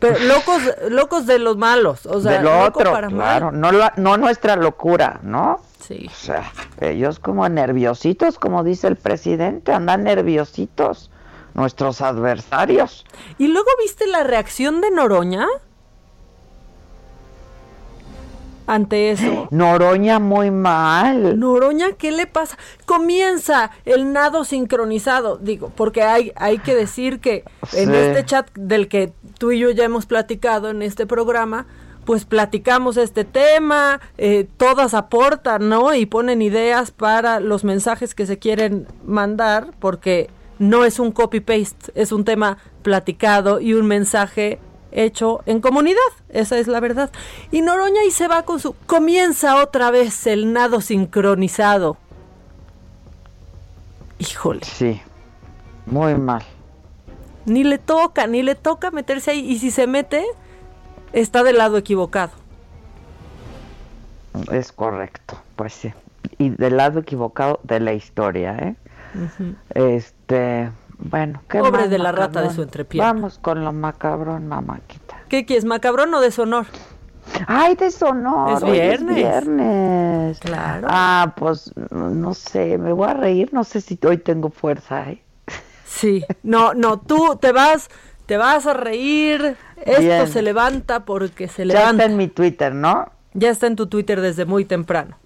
S11: Pero locos, locos de los malos. O sea,
S1: de lo otro,
S11: para mal.
S1: claro, no, la- no nuestra locura, ¿no?
S11: Sí.
S1: O sea, ellos como nerviositos, como dice el presidente, andan nerviositos, nuestros adversarios.
S11: ¿Y luego viste la reacción de Noroña? Ante eso.
S1: Noroña muy mal.
S11: Noroña, ¿qué le pasa? Comienza el nado sincronizado, digo, porque hay, hay que decir que en este chat del que tú y yo ya hemos platicado en este programa, pues platicamos este tema, eh, todas aportan, ¿no? Y ponen ideas para los mensajes que se quieren mandar, porque no es un copy-paste, es un tema platicado y un mensaje hecho en comunidad, esa es la verdad. Y Noroña ahí se va con su... Comienza otra vez el nado sincronizado. Híjole.
S1: Sí, muy mal.
S11: Ni le toca, ni le toca meterse ahí. Y si se mete, está del lado equivocado.
S1: Es correcto, pues sí. Y del lado equivocado de la historia, ¿eh? Este, bueno, ¿qué
S11: Pobre
S1: más
S11: de la rata de su entrepierna.
S1: Vamos con lo macabrón, mamáquita.
S11: ¿Qué quieres, macabrón o deshonor?
S1: Ay, de sonor.
S11: Es
S1: hoy
S11: viernes.
S1: viernes.
S11: Claro.
S1: Ah, pues no sé, me voy a reír, no sé si hoy tengo fuerza, ¿eh?
S11: Sí. No, no, tú te vas, te vas a reír. Esto
S1: Bien.
S11: se levanta porque se
S1: Ya
S11: levanta.
S1: está en mi Twitter, ¿no?
S11: Ya está en tu Twitter desde muy temprano.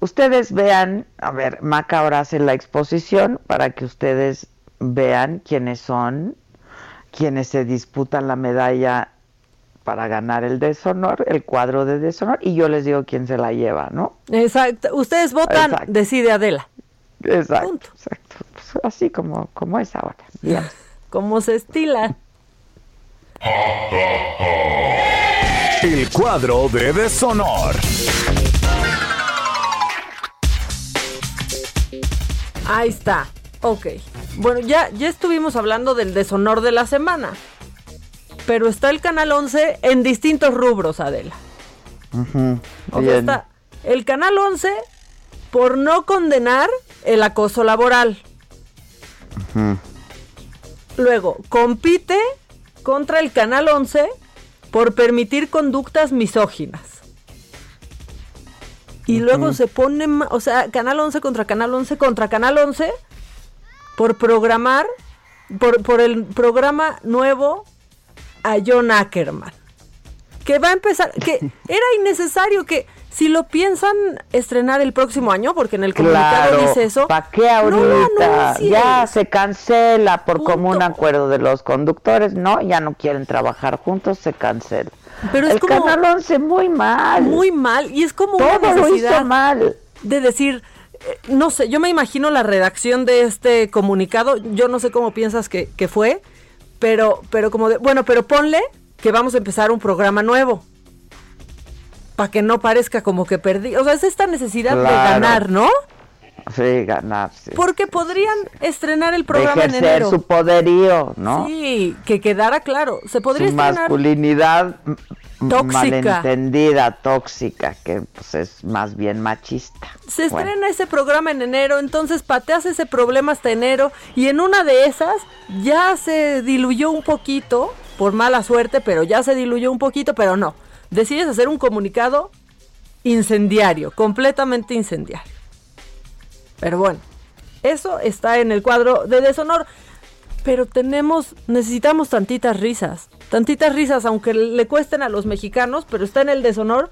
S1: Ustedes vean, a ver, Maca ahora hace la exposición para que ustedes vean quiénes son, quienes se disputan la medalla para ganar el deshonor, el cuadro de deshonor, y yo les digo quién se la lleva, ¿no?
S11: Exacto. Ustedes votan,
S1: Exacto.
S11: decide Adela.
S1: Exacto, exacto. Pues así como, como es ahora. Bien.
S11: Como se estila.
S3: El cuadro de deshonor.
S11: Ahí está. Ok. Bueno, ya, ya estuvimos hablando del deshonor de la semana. Pero está el Canal 11 en distintos rubros, Adela.
S1: Ujú,
S11: O sea,
S1: bien.
S11: está el Canal 11 por no condenar el acoso laboral. Luego, compite contra el Canal 11 por permitir conductas misóginas. Y luego se pone, o sea, Canal 11 contra Canal 11 contra Canal 11 por programar, por, por el programa nuevo a John Ackerman. Que va a empezar, que era innecesario que si lo piensan estrenar el próximo año, porque en el comunicado
S1: Claro,
S11: dice eso.
S1: ¿Para qué ahorita? ya se cancela por común acuerdo de los conductores, no, ya no quieren trabajar juntos, se cancela.
S11: Pero es
S1: el
S11: como-
S1: Canal 11 muy mal.
S11: Muy mal. Y es como una
S1: Todo lo
S11: necesidad
S1: hizo mal.
S11: de decir, no sé, yo me imagino la redacción de este comunicado, yo no sé cómo piensas que, que fue, pero, pero como de, bueno, pero ponle que vamos a empezar un programa nuevo. Para que no parezca como que perdí. O sea, es esta necesidad de ganar, ¿no?
S1: Sí, ganar, sí.
S11: Porque podrían estrenar el
S1: De
S11: programa en enero.
S1: su poderío, ¿no?
S11: Sí, que quedara claro. Se podría
S1: su
S11: estrenar.
S1: masculinidad
S11: Tóxica.
S1: malentendida, tóxica, que pues es más bien machista.
S11: Se
S1: Bueno.
S11: estrena ese programa en enero, entonces pateas ese problema hasta enero y en una de esas ya se diluyó un poquito, por mala suerte, pero ya se diluyó un poquito, pero no. Decides hacer un comunicado incendiario, completamente incendiario. Pero bueno, eso está en el cuadro de deshonor. Pero tenemos, necesitamos tantitas risas, tantitas risas, aunque le cuesten a los mexicanos, pero está en el deshonor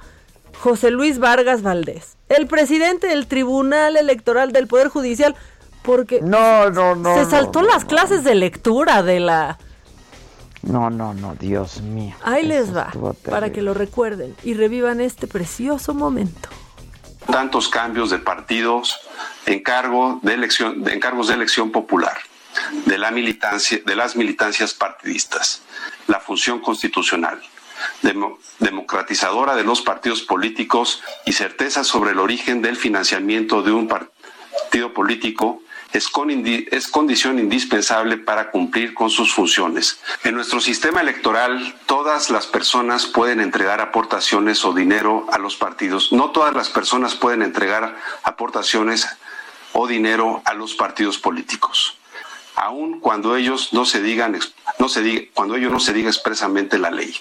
S11: José Luis Vargas Valdés, el presidente del Tribunal Electoral del Poder Judicial, porque
S1: No, no, no.
S11: se saltó
S1: no,
S11: las clases de lectura de la...
S1: No, no, no, Dios mío.
S11: Ahí les va, para que lo recuerden y revivan este precioso momento.
S14: tantos cambios de partidos en, cargo de elección, de encargos de elección popular, de, la militancia, de las militancias partidistas, la función constitucional, demo- democratizadora de los partidos políticos y certeza sobre el origen del financiamiento de un partido político es, con es condición indispensable para cumplir con sus funciones. En nuestro sistema electoral, todas las personas pueden entregar aportaciones o dinero a los partidos. No todas las personas pueden entregar aportaciones o dinero a los partidos políticos aun cuando ellos no se digan no se diga, cuando ello no se diga expresamente la ley.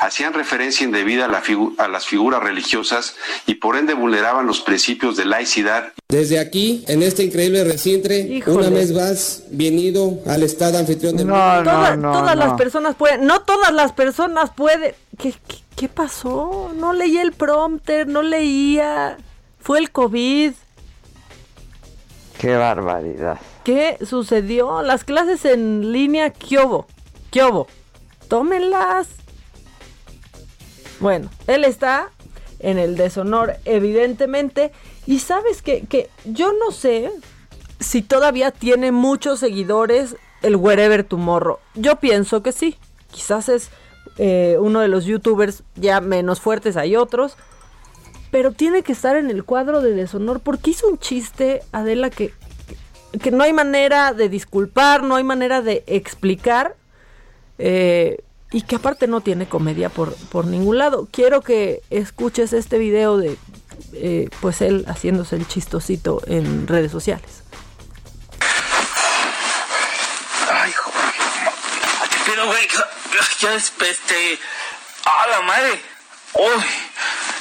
S14: Hacían referencia indebida a, la figu- a las figuras religiosas y por ende vulneraban los principios de laicidad
S15: Desde aquí, en este increíble recinto, una vez más, bienvenido al estado anfitrión del mundo.
S11: Toda- todas las personas pueden, no todas las personas pueden. ¿Qué, qué, qué pasó? No leí el prompter, no leía. Fue el COVID.
S1: Qué barbaridad.
S11: ¿Qué sucedió? Las clases en línea, ¿qué hubo? ¿Qué? Tómenlas. Bueno, él está en el deshonor, evidentemente. Y sabes que, que yo no sé si todavía tiene muchos seguidores el Wherever Tomorrow. Yo pienso que sí. Quizás es eh, uno de los youtubers ya menos fuertes, hay otros. Pero tiene que estar en el cuadro de deshonor porque hizo un chiste, Adela, que, que no hay manera de disculpar, no hay manera de explicar. eh, y que aparte no tiene comedia por, por ningún lado. Quiero que escuches este video de eh, pues él haciéndose el chistosito en redes sociales.
S16: Ay, joder. ¿Qué pedo, güey? Ya es, este. ¡Ah, la madre!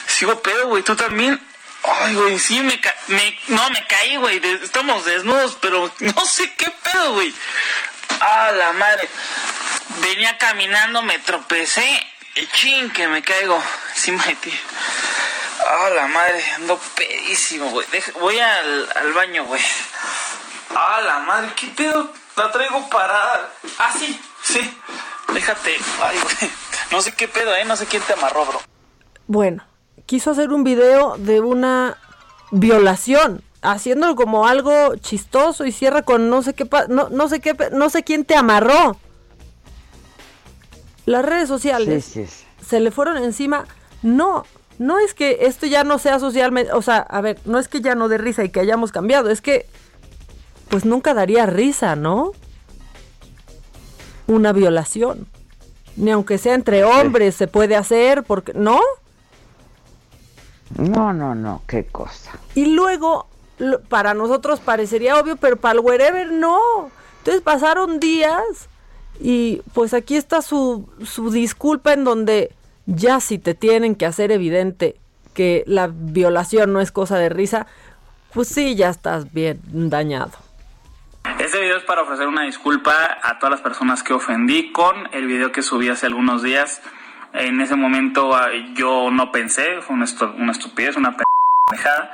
S16: Sigo pedo, güey. ¿Tú también? Ay, güey, sí, me, ca No, me caí, güey. de- Estamos desnudos, pero no sé qué pedo, güey. ¡Ah, la madre! Venía caminando, me tropecé. Y chin, que me caigo encima de ti. ¡Ah, la madre! Ando pedísimo, güey. Voy al, al baño, güey. ¡Ah, la madre! ¿Qué pedo? La traigo parada. Ah, sí, sí. Déjate. Ay, güey. No sé qué pedo, ¿eh? No sé quién te amarró, bro.
S11: Bueno, quiso hacer un video de una violación, haciéndolo como algo chistoso y cierra con no sé qué, no, no sé qué, no sé quién te amarró. Las redes sociales
S1: Sí, sí, sí.
S11: se le fueron encima. No, no es que esto ya no sea socialmente, o sea, a ver, no es que ya no dé risa y que hayamos cambiado, es que pues nunca daría risa, ¿no? Una violación. Ni aunque sea entre hombres se puede hacer, porque ¿no?
S1: No, no, no, qué cosa.
S11: Y luego, lo- para nosotros parecería obvio, pero para el wherever no. Entonces pasaron días y pues aquí está su, su disculpa en donde ya si te tienen que hacer evidente que la violación no es cosa de risa, pues sí, ya estás bien dañado.
S16: Este video es para ofrecer una disculpa a todas las personas que ofendí con el video que subí hace algunos días. En ese momento ah, yo no pensé, fue una, estu- una estupidez, una pendejada.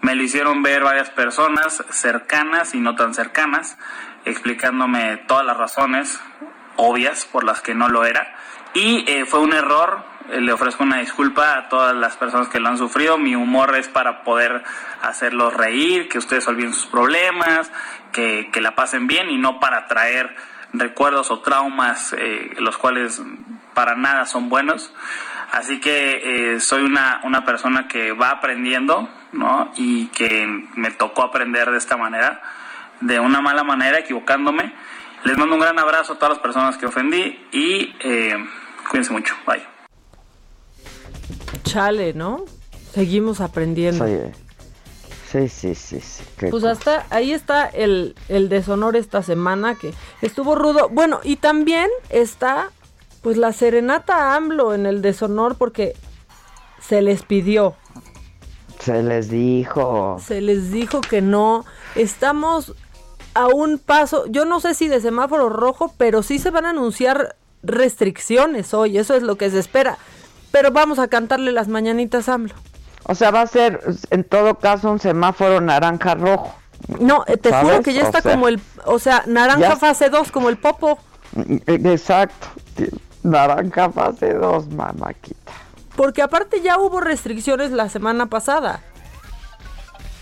S16: Me lo hicieron ver varias personas cercanas y no tan cercanas, explicándome todas las razones obvias por las que no lo era. Y eh, fue un error, eh, le ofrezco una disculpa a todas las personas que lo han sufrido. Mi humor es para poder hacerlos reír, que ustedes olviden sus problemas, que, que la pasen bien y no para traer recuerdos o traumas, eh, los cuales para nada son buenos. Así que eh, soy una, una persona que va aprendiendo, ¿no? Y que me tocó aprender de esta manera, de una mala manera, equivocándome. Les mando un gran abrazo a todas las personas que ofendí y eh, cuídense mucho. Bye.
S11: Chale, ¿no? Seguimos aprendiendo.
S1: Sí, sí, sí, sí. sí, qué
S11: Pues
S1: cosa.
S11: hasta ahí está el, el deshonor esta semana que estuvo rudo. Bueno, y también está pues la serenata AMLO en el deshonor porque se les pidió,
S1: Se les dijo.
S11: se les dijo que no. Estamos a un paso, yo no sé si de semáforo rojo, pero sí se van a anunciar restricciones hoy, eso es lo que se espera. Pero vamos a cantarle las mañanitas a AMLO.
S1: O sea, va a ser en todo caso un semáforo naranja rojo.
S11: No, eh, te juro
S1: ¿Sabes?
S11: que ya
S1: O
S11: está
S1: sea,
S11: como el, o sea, naranja
S1: ya-
S11: fase 2, como el popo.
S1: Exacto. Naranja fase 2, mamáquita.
S11: Porque aparte ya hubo restricciones la semana pasada.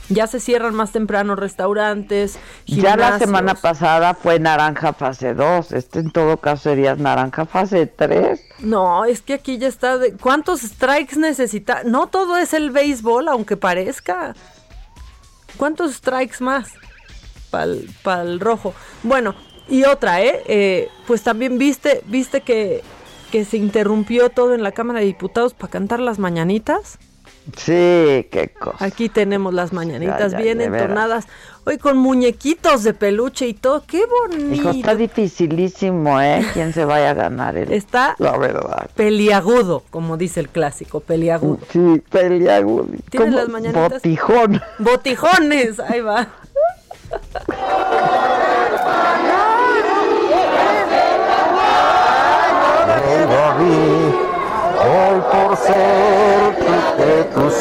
S11: Ya se cierran más temprano restaurantes.
S1: Ya la semana pasada fue naranja fase 2. Este en todo caso sería naranja fase 3.
S11: No, es que aquí ya está. De... ¿Cuántos strikes necesita? No todo es el béisbol, aunque parezca. ¿Cuántos strikes más? para el rojo. Bueno, y otra, ¿eh? ¿eh? Pues también viste, viste que, que se interrumpió todo en la Cámara de Diputados para cantar las mañanitas.
S1: Sí, qué cosa.
S11: Aquí tenemos las mañanitas bien entonadas. Hoy con muñequitos de peluche y todo. ¡Qué bonito!
S1: Hijo, está dificilísimo, ¿eh? ¿Quién se vaya a ganar? El,
S11: está
S1: la verdad.
S11: peliagudo, como dice el clásico, peliagudo.
S1: Sí, peliagudo.
S11: ¿Tienes las mañanitas?
S1: Botijón.
S11: Botijones, ahí va.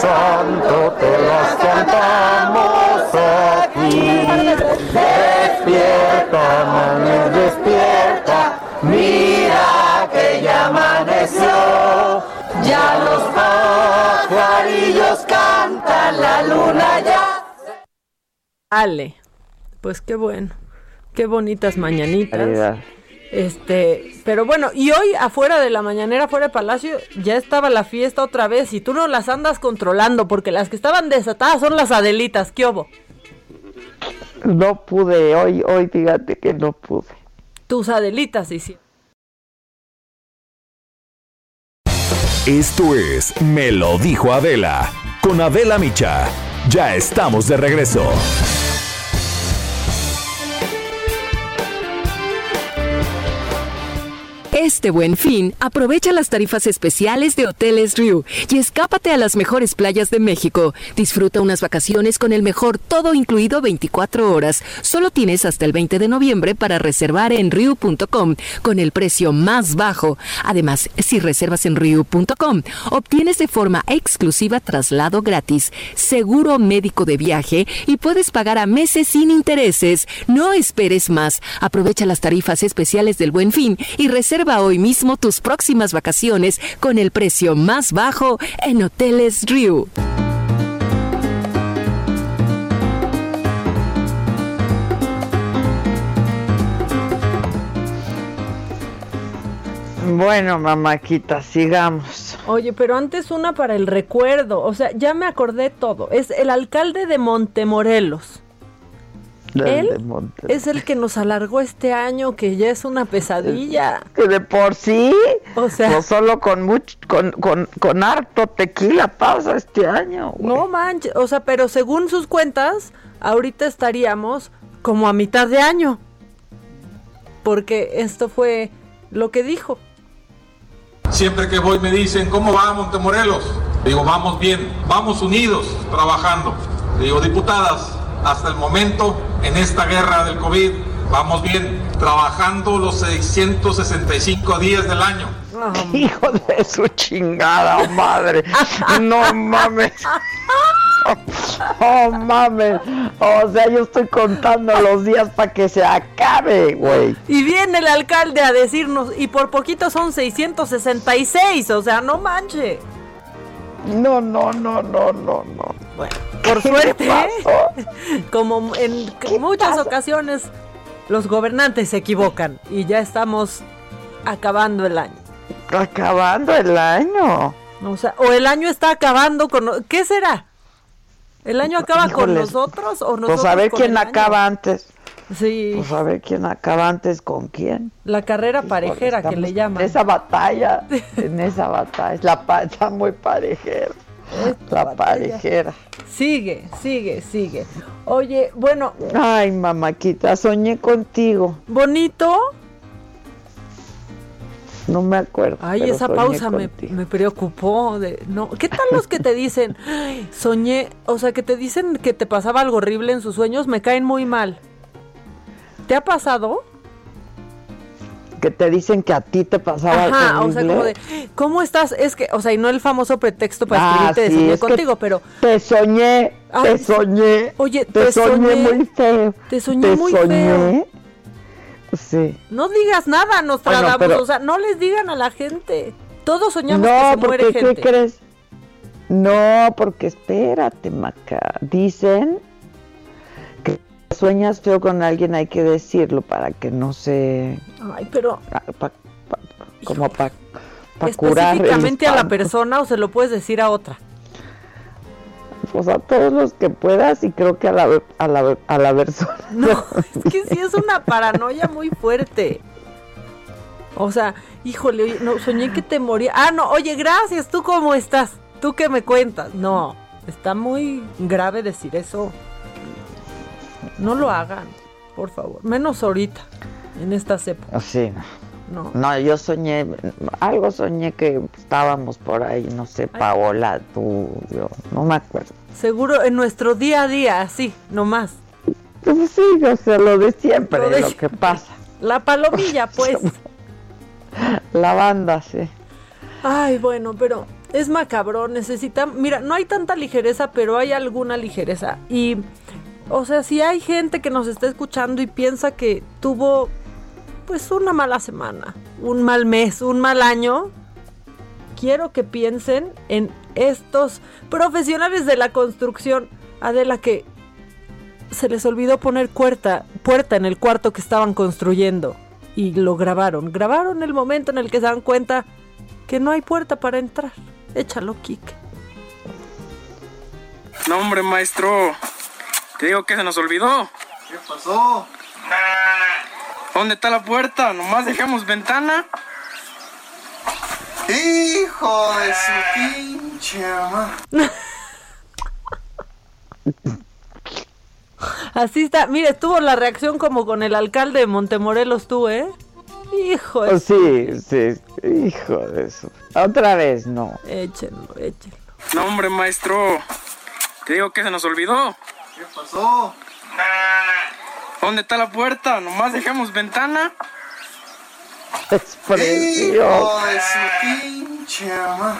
S17: Santo te las cantamos aquí. Despierta, manes, despierta, mira que ya amaneció. Ya los pajarillos cantan, la luna ya.
S11: Ale, pues qué bueno, qué bonitas mañanitas. Este, pero bueno, y hoy afuera de la mañanera, fuera de Palacio, ya estaba la fiesta otra vez y tú no las andas controlando porque las que estaban desatadas son las Adelitas, ¿qué hubo?
S1: No pude, hoy, hoy fíjate que no pude.
S11: Tus Adelitas sí.
S3: Esto es Me lo dijo Adela, con Adela Micha. Ya estamos de regreso.
S10: Este buen fin, aprovecha las tarifas especiales de Hoteles Riu y escápate a las mejores playas de México. Disfruta unas vacaciones con el mejor todo incluido 24 horas. Solo tienes hasta el 20 de noviembre para reservar en riu.com con el precio más bajo. Además, si reservas en riu.com, obtienes de forma exclusiva traslado gratis, seguro médico de viaje y puedes pagar a meses sin intereses. No esperes más. Aprovecha las tarifas especiales del buen fin y reserva hoy mismo tus próximas vacaciones con el precio más bajo en Hoteles Riu.
S1: Bueno, mamáquita, sigamos.
S11: Oye, pero antes una para el recuerdo. O sea, ya me acordé todo. Es el alcalde de Montemorelos. Él es el que nos alargó este año, que ya es una pesadilla.
S1: Que de por sí,
S11: o sea,
S1: no solo con mucho, con, con, con harto tequila pasa este año.
S11: No manches, o sea, pero según sus cuentas, ahorita estaríamos como a mitad de año. Porque esto fue lo que dijo.
S18: Siempre que voy me dicen, ¿cómo va Montemorelos? Digo, vamos bien, vamos unidos, trabajando. Digo, diputadas, hasta el momento en esta guerra del COVID. Vamos bien, trabajando los 665 días del año.
S1: Hijo de su chingada madre. No mames. Oh mames. O sea, yo estoy contando los días para que se acabe, güey.
S11: Y viene el alcalde a decirnos, y por poquito son 666, o sea, no manche.
S1: No, no, no, no, no, no.
S11: Bueno, por suerte, como en muchas ocasiones, los gobernantes se equivocan y ya estamos acabando el año.
S1: Acabando el año.
S11: O sea, o el año está acabando con... ¿Qué será? ¿El año acaba con nosotros o nosotros
S1: Pues a ver
S11: con
S1: quién acaba antes.
S11: Sí.
S1: Pues a ver quién acaba antes con quién.
S11: La carrera parejera que le llaman.
S1: En esa batalla, en esa batalla, la está muy parejera. La parejera.
S11: Sigue, sigue, sigue. Oye, bueno,
S1: Ay, mamáquita, soñé contigo.
S11: bonito.
S1: No me acuerdo.
S11: Ay, esa pausa me, me preocupó. De, no, ¿Qué tal los que te dicen, "Ay, soñé, o sea, que te dicen que te pasaba algo horrible en sus sueños? Me caen muy mal. ¿Te ha pasado?
S1: Que te dicen que a ti te pasaba
S11: Ajá, o sea, como de. ¿cómo estás? Es que, o sea, y no el famoso pretexto para
S1: Ah,
S11: escribirte de soñé contigo, pero
S1: Te soñé, te soñé.
S11: Oye,
S1: te,
S11: te
S1: soñé,
S11: soñé,
S1: muy feo.
S11: te soñé muy
S1: soñé.
S11: feo.
S1: Sí.
S11: no digas nada, Nostradamus,
S1: Bueno, pero-
S11: o sea, no les digan a la gente. Todos soñamos
S1: No,
S11: que se
S1: porque
S11: muere
S1: ¿qué
S11: gente.
S1: crees? No, porque espérate, Maca. Dicen sueñas feo con alguien hay que decirlo para que no se...
S11: Ay, pero
S1: pa- pa- como para curar
S11: específicamente a la persona o se lo puedes decir a otra.
S1: pues a todos los que puedas y creo que a la, a la, a la persona.
S11: No, es que sí es una paranoia muy fuerte. O sea, híjole, no, soñé que te moría. Ah, no, oye, gracias, ¿tú cómo estás? ¿Tú qué me cuentas? No, está muy grave decir eso. No lo hagan, por favor. Menos ahorita, en estas épocas.
S1: Sí.
S11: No.
S1: No, yo soñé, algo soñé que estábamos por ahí, no sé, Paola, tú, yo, no me acuerdo.
S11: Seguro en nuestro día a día, así, nomás.
S1: Pues sí, o sea, lo de siempre,
S11: Lo
S1: lo,
S11: de
S1: que
S11: siempre.
S1: pasa.
S11: La palomilla, pues.
S1: La banda, sí.
S11: Ay, bueno, pero es macabro, necesita, mira, no hay tanta ligereza, pero hay alguna ligereza. Y, o sea, si hay gente que nos está escuchando y piensa que tuvo, pues, una mala semana, un mal mes, un mal año, quiero que piensen en estos profesionales de la construcción, Adela, que se les olvidó poner puerta, puerta en el cuarto que estaban construyendo y lo grabaron. Grabaron el momento en el que se dan cuenta que no hay puerta para entrar. Échalo, Kike.
S19: No, hombre, maestro. Te digo que se nos olvidó.
S20: ¿Qué pasó?
S19: ¿Dónde está la puerta? Nomás dejamos ventana.
S20: Hijo de su pinche madre.
S11: Así está. Mire, tuvo la reacción como con el alcalde de Montemorelos tú, ¿eh? Hijo de...
S1: Oh, sí, sí, hijo de eso. Otra vez, no.
S11: Échenlo, échenlo.
S19: No, hombre, maestro. Te digo que se nos olvidó.
S20: ¿Qué pasó?
S19: ¿Dónde está la puerta? Nomás dejamos ventana.
S1: Es
S20: Hijo
S1: precioso.
S20: de su pinche madre.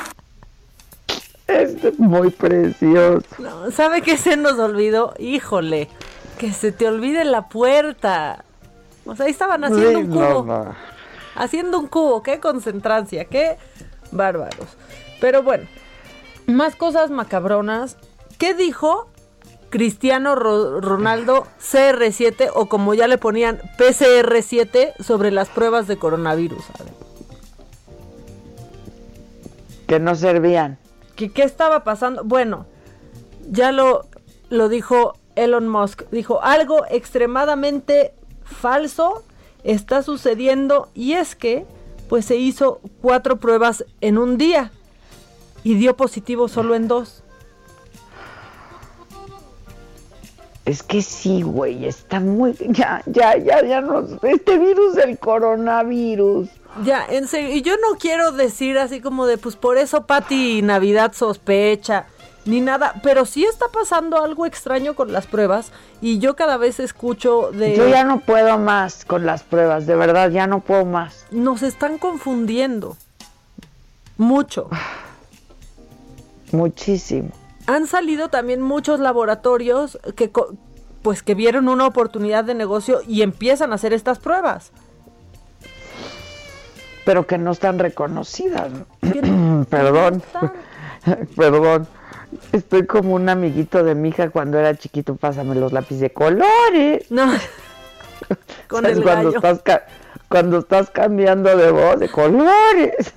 S1: Es muy precioso.
S11: No, ¿Sabe qué se nos olvidó? Híjole, que se te olvide la puerta. O sea, ahí estaban haciendo
S1: Sí,
S11: un cubo.
S1: no.
S11: Haciendo un cubo, qué concentrancia, qué bárbaros. Pero bueno, más cosas macabronas. ¿Qué dijo Cristiano Ro- Ronaldo CR7 o como ya le ponían PCR7 sobre las pruebas de coronavirus?
S1: Que no servían.
S11: ¿Qué, qué estaba pasando? Bueno, ya lo, lo dijo Elon Musk. Dijo, algo extremadamente falso está sucediendo y es que pues se hizo cuatro pruebas en un día y dio positivo solo en dos.
S1: Es que sí, güey, está muy... Ya, ya, ya, ya nos... Este virus del coronavirus.
S11: Ya, en serio, y yo no quiero decir así como de, pues por eso Pati Navidad sospecha, ni nada, pero sí está pasando algo extraño con las pruebas y yo cada vez escucho de...
S1: Yo ya no puedo más con las pruebas, de verdad, ya no puedo más.
S11: Nos están confundiendo. Mucho.
S1: Muchísimo.
S11: Han salido también muchos laboratorios que pues que vieron una oportunidad de negocio y empiezan a hacer estas pruebas.
S1: Pero que no están reconocidas. Perdón. Perdón. Estoy como un amiguito de mi hija cuando era chiquito, pásame los lápices de colores.
S11: No. Con
S1: ¿Sabes?
S11: el
S1: cuando
S11: gallo.
S1: estás cuando estás cambiando de voz de colores.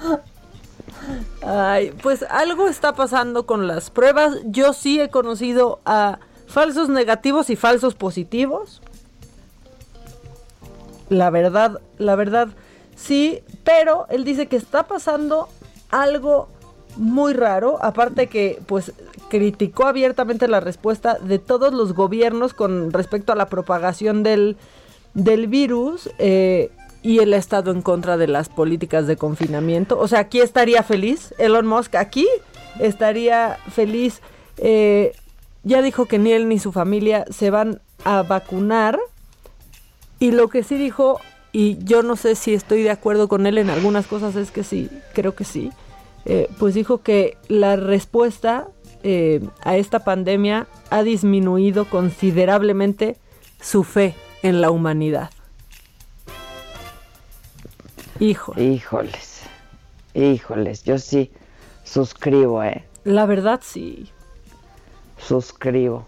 S11: Ay, pues algo está pasando con las pruebas. Yo sí he conocido a falsos negativos y falsos positivos. La verdad, la verdad, sí, pero él dice que está pasando algo muy raro, aparte que pues criticó abiertamente la respuesta de todos los gobiernos con respecto a la propagación del, del virus eh, y él ha estado en contra de las políticas de confinamiento. O sea, aquí estaría feliz Elon Musk, aquí estaría feliz. eh, ya dijo que ni él ni su familia se van a vacunar. Y lo que sí dijo, y yo no sé si estoy de acuerdo con él en algunas cosas, es que sí, creo que sí. eh, pues dijo que la respuesta eh, a esta pandemia ha disminuido considerablemente su fe en la humanidad. Hijo.
S1: Híjoles. Híjoles, yo sí suscribo, eh.
S11: La verdad sí.
S1: Suscribo.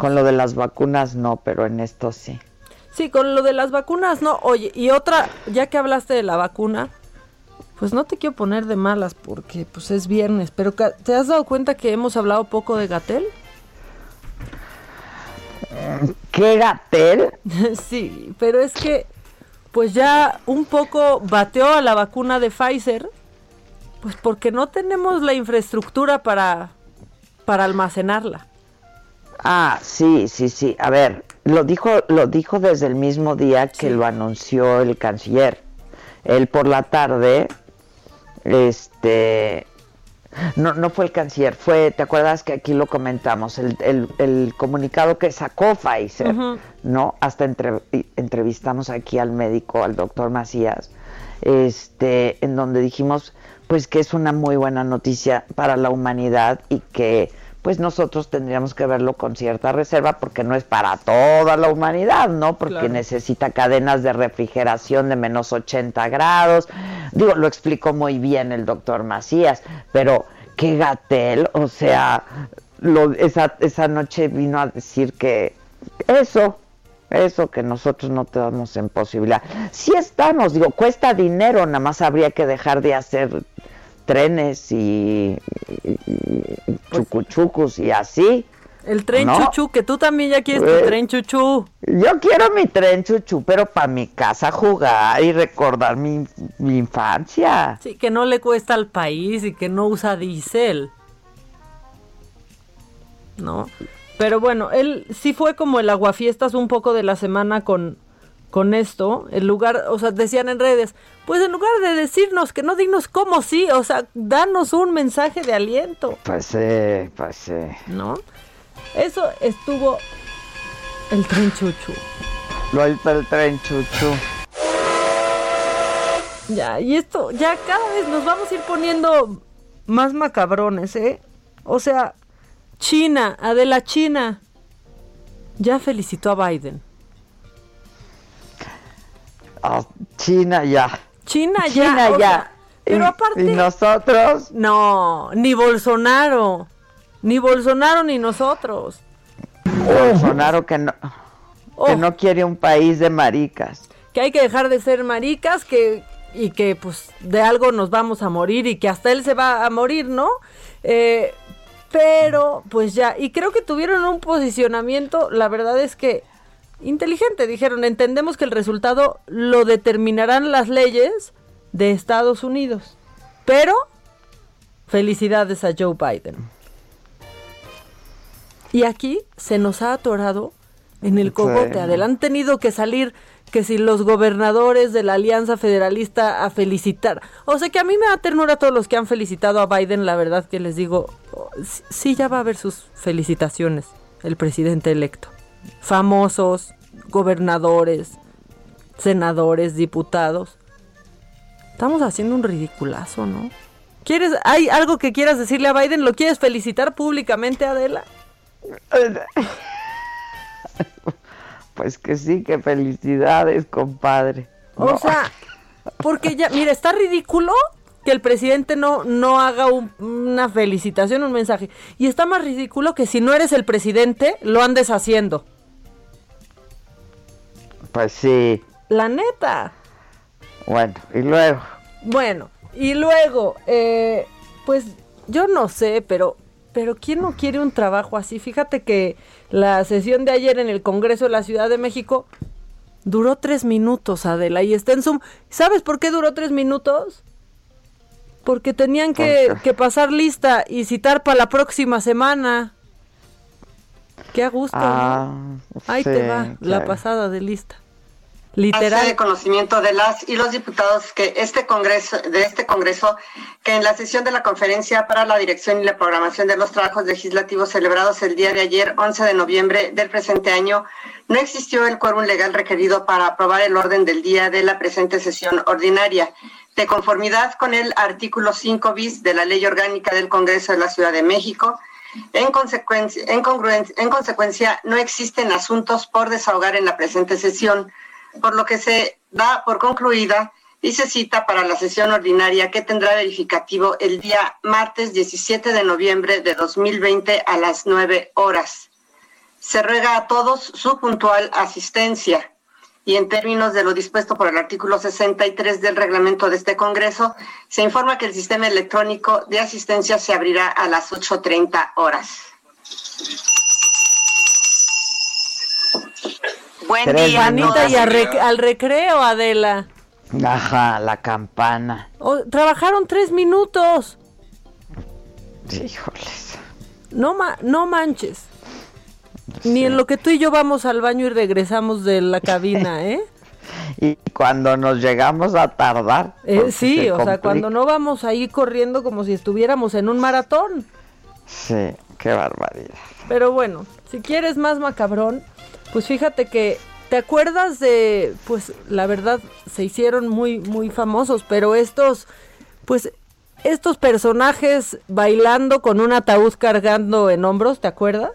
S1: Con lo de las vacunas no, pero en esto sí.
S11: Sí, con lo de las vacunas, no. Oye, y otra, ya que hablaste de la vacuna, pues no te quiero poner de malas porque pues es viernes, pero ¿te has dado cuenta que hemos hablado poco de Gatel?
S1: ¿Qué Gatel?
S11: sí, pero es que pues ya un poco bateó a la vacuna de Pfizer, pues porque no tenemos la infraestructura para, para almacenarla.
S1: Ah, sí, sí, sí. A ver, lo dijo, lo dijo desde el mismo día que lo anunció el canciller. Él por la tarde, este, no, no fue el canciller, fue, ¿te acuerdas que aquí lo comentamos? El, el- el comunicado que sacó Pfizer. ¿no? Hasta entre- entrevistamos aquí al médico, al doctor Macías, este, en donde dijimos, pues que es una muy buena noticia para la humanidad y que pues nosotros tendríamos que verlo con cierta reserva porque no es para toda la humanidad, ¿no? Porque
S21: Claro.
S1: necesita cadenas de refrigeración de menos 80 grados. Digo, lo explicó muy bien el doctor Macías, pero qué gatel, o sea, lo, esa, esa noche vino a decir que eso, eso que nosotros no tenemos en posibilidad. Sí estamos, digo, cuesta dinero, nada más habría que dejar de hacer trenes y, y- y chucuchucus y así.
S11: El tren
S1: ¿no?
S11: chuchu, que tú también ya quieres tu
S1: Eh,
S11: tren chuchu.
S1: Yo quiero mi tren chuchu, pero para mi casa jugar y recordar mi, mi infancia.
S11: Sí, que no le cuesta al país y que no usa diésel. ¿No? Pero bueno, él sí fue como el aguafiestas un poco de la semana con, con esto. En lugar, o sea, decían en redes, pues en lugar de decirnos que no dignos como sí, o sea, danos un mensaje de aliento.
S1: Pues sí, pues.
S11: ¿No? Eso estuvo el tren chuchu.
S1: Lo hizo el tren chuchu.
S11: Ya, y esto, ya cada vez nos vamos a ir poniendo más macabrones, ¿eh? O sea, China, Adela China, ya felicitó a Biden.
S1: Ah, China ya.
S11: China ya.
S1: China ya.
S11: sea, pero aparte.
S1: ¿Y nosotros?
S11: No, ni Bolsonaro. Ni Bolsonaro ni nosotros.
S1: Bolsonaro que no, que no quiere un país de maricas.
S11: Que hay que dejar de ser maricas, que y que pues de algo nos vamos a morir y que hasta él se va a morir, ¿no? Eh, pero pues ya, y creo que tuvieron un posicionamiento, la verdad es que inteligente, dijeron, entendemos que el resultado lo determinarán las leyes de Estados Unidos, pero felicidades a Joe Biden. Y aquí se nos ha atorado en el cogote. Han tenido que salir que si los gobernadores de la Alianza Federalista a felicitar. O sea que a mí me da ternura todos los que han felicitado a Biden, la verdad que les digo, oh, sí ya va a haber sus felicitaciones, el presidente electo. Famosos, gobernadores, senadores, diputados. Estamos haciendo un ridiculazo, ¿no? ¿Quieres, hay algo que quieras decirle a Biden? ¿Lo quieres felicitar públicamente, Adela?
S1: Pues que sí, que felicidades, compadre.
S11: O
S1: No.
S11: sea, porque ya, mira, está ridículo que el presidente no, no haga un- una felicitación, un mensaje. Y está más ridículo que si no eres el presidente, lo andes haciendo.
S1: Pues sí.
S11: La neta.
S1: Bueno, y luego.
S11: Bueno, y luego, eh, pues yo no sé, pero, pero ¿quién no quiere un trabajo así? Fíjate que la sesión de ayer en el Congreso de la Ciudad de México duró tres minutos, Adela, y está en Zoom. ¿Sabes por qué duró tres minutos? Porque tenían que, que pasar lista y citar para la próxima semana. Qué a gusto. ¿no?
S1: Ah,
S11: Ahí
S1: sí,
S11: te va la pasada de lista.
S21: Hace
S11: Literal.
S21: de conocimiento de las y los diputados que este congreso de este congreso que en la sesión de la conferencia para la dirección y la programación de los trabajos legislativos celebrados el día de ayer 11 de noviembre del presente año no existió el quórum legal requerido para aprobar el orden del día de la presente sesión ordinaria de conformidad con el artículo 5 bis de la Ley Orgánica del Congreso de la Ciudad de México en consecuencia, no existen asuntos por desahogar en la presente sesión, por lo que se da por concluida y se cita para la sesión ordinaria que tendrá verificativo el día martes 17 de noviembre de 2020 a las 9 horas. Se ruega a todos su puntual asistencia y en términos de lo dispuesto por el artículo 63 del reglamento de este Congreso, se informa que el sistema electrónico de asistencia se abrirá a las 8.30 horas. Buen día. a
S1: minutos.
S21: todas
S11: y rec- al recreo, Adela.
S1: Ajá, la campana.
S11: Oh, trabajaron tres minutos.
S1: Híjoles.
S11: No, ma- no manches. Ni en lo que tú y yo vamos al baño y regresamos de la cabina, ¿eh?
S1: Y cuando nos llegamos a tardar.
S11: Eh, sí,
S1: se
S11: o sea, cuando no vamos ahí corriendo como si estuviéramos en un maratón.
S1: Sí, qué barbaridad.
S11: Pero bueno, si quieres más macabrón, pues fíjate que te acuerdas de, pues la verdad se hicieron muy muy famosos, pero estos, pues estos personajes bailando con un ataúd cargando en hombros, ¿te acuerdas?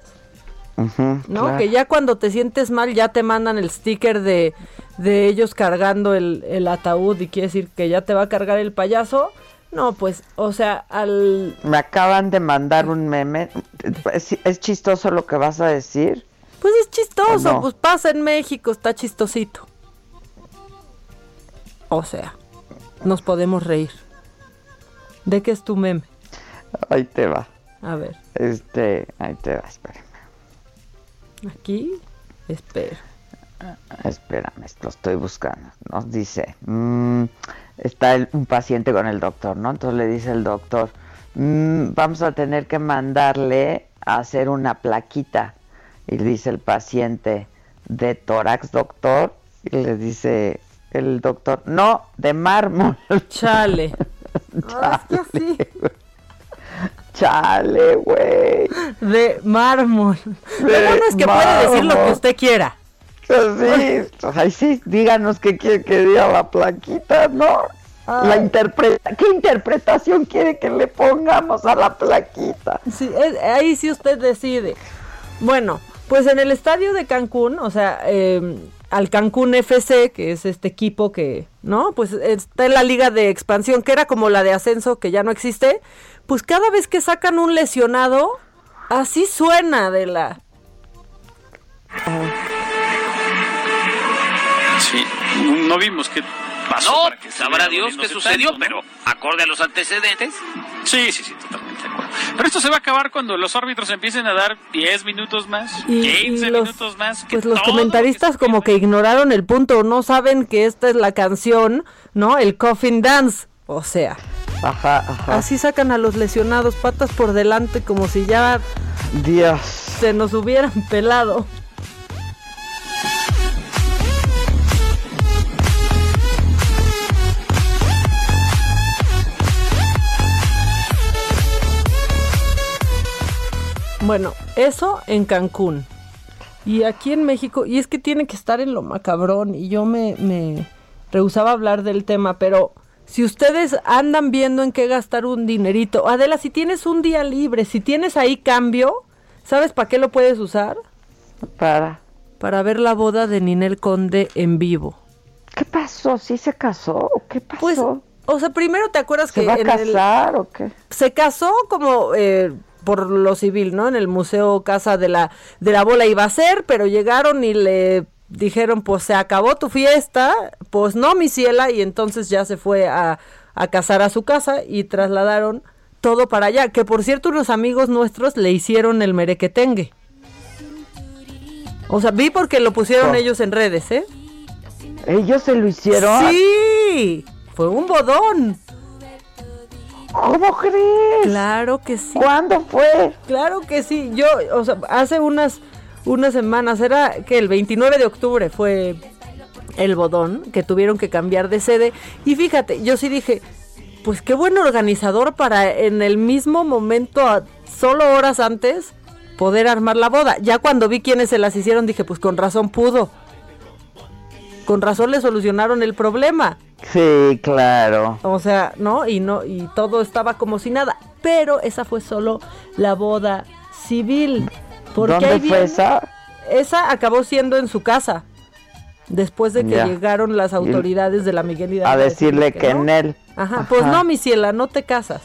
S11: ¿No?
S1: claro.
S11: Que ya cuando te sientes mal ya te mandan el sticker de, de ellos cargando el, el ataúd y quiere decir que ya te va a cargar el payaso. No, pues, o sea, al...
S1: Me acaban de mandar un meme. ¿Es, es chistoso lo que vas a decir?
S11: Pues es chistoso, pues pasa en México, está chistosito. O sea, nos podemos reír. ¿De qué es tu meme?
S1: Ahí te va.
S11: A ver,
S1: Este, ahí te va, espérame.
S11: Aquí, espera.
S1: Espérame, lo estoy buscando. Nos dice, mm, está el- un paciente con el doctor, ¿no? Entonces le dice el doctor, "Mm, vamos a tener que mandarle a hacer una plaquita. Y le dice el paciente, ¿de tórax, doctor? Y le dice el doctor, no, de mármol.
S11: Chale.
S1: Chale, Chale, güey.
S11: De mármol. Lo
S1: De
S11: bueno es que puede decir lo que usted quiera.
S1: Pues sí, ay, sí, díganos qué quiere que diga la plaquita, ¿no? La interpreta, ¿Qué interpretación quiere que le pongamos a la plaquita?
S11: Sí, es- ahí sí usted decide. Bueno, pues en el estadio de Cancún, o sea, eh, al Cancún FC, que es este equipo que, ¿no? Pues está en la liga de expansión, que era como la de ascenso, que ya no existe. Pues cada vez que sacan un lesionado, así suena de la...
S13: Sí, no vimos qué pasó.
S22: No,
S13: para que
S22: sabrá Dios qué sucedió,
S13: tanto, ¿no?
S22: pero acorde a los antecedentes.
S13: Sí, sí, sí, totalmente de acuerdo. Pero esto se va a acabar cuando los árbitros empiecen a dar 10 minutos más,
S11: Y,
S13: 15
S11: y los,
S13: minutos más. que
S11: pues los comentaristas como que ignoraron el punto, no saben que esta es la canción, ¿no? El Coffin Dance, o sea...
S1: Ajá, ajá.
S11: Así sacan a los lesionados patas por delante como si ya
S1: Dios.
S11: se nos hubieran pelado. Bueno, eso en Cancún. Y aquí en México, y es que tiene que estar en lo macabrón, y yo me, me rehusaba hablar del tema, pero si ustedes andan viendo en qué gastar un dinerito, Adela, si tienes un día libre, si tienes ahí cambio, ¿sabes para qué lo puedes usar?
S1: Para.
S11: Para ver la boda de Ninel Conde en vivo.
S1: ¿Qué pasó? ¿Sí se casó? ¿O ¿Qué pasó?
S11: Pues, o sea, primero te acuerdas
S1: ¿Se
S11: que
S1: va a
S11: el-
S1: casar o qué?
S11: se casó como eh, por lo civil, ¿no? En el Museo Casa de la, de la Bola iba a ser, pero llegaron y le dijeron, pues se acabó tu fiesta, pues no, mi ciela, y entonces ya se fue a, a casar a su casa y trasladaron todo para allá, que por cierto unos amigos nuestros le hicieron el merequetengue. O sea, vi porque lo pusieron
S1: Oh.
S11: ellos en redes, ¿eh?
S1: ¿Ellos se lo hicieron?
S11: Sí, fue un bodón.
S1: ¿Cómo crees?
S11: Claro que sí.
S1: ¿Cuándo fue?
S11: Claro que sí. Yo, o sea, hace unas unas semanas, era que el 29 de octubre fue el bodón, que tuvieron que cambiar de sede. Y fíjate, yo sí dije, pues qué buen organizador para en el mismo momento, a- solo horas antes, poder armar la boda. Ya cuando vi quiénes se las hicieron, dije, pues con razón pudo. Con razón le solucionaron el problema.
S1: Sí, claro.
S11: O sea, ¿no? Y no y todo estaba como si nada, pero esa fue solo la boda civil. Porque
S1: ¿Dónde fue
S11: viene-
S1: esa?
S11: Esa acabó siendo en su casa. Después de que
S1: Ya.
S11: llegaron las autoridades de la Miguel Hidalgo
S1: A decirle que
S11: no.
S1: en él.
S11: Ajá, pues no, mi ciela, no te casas.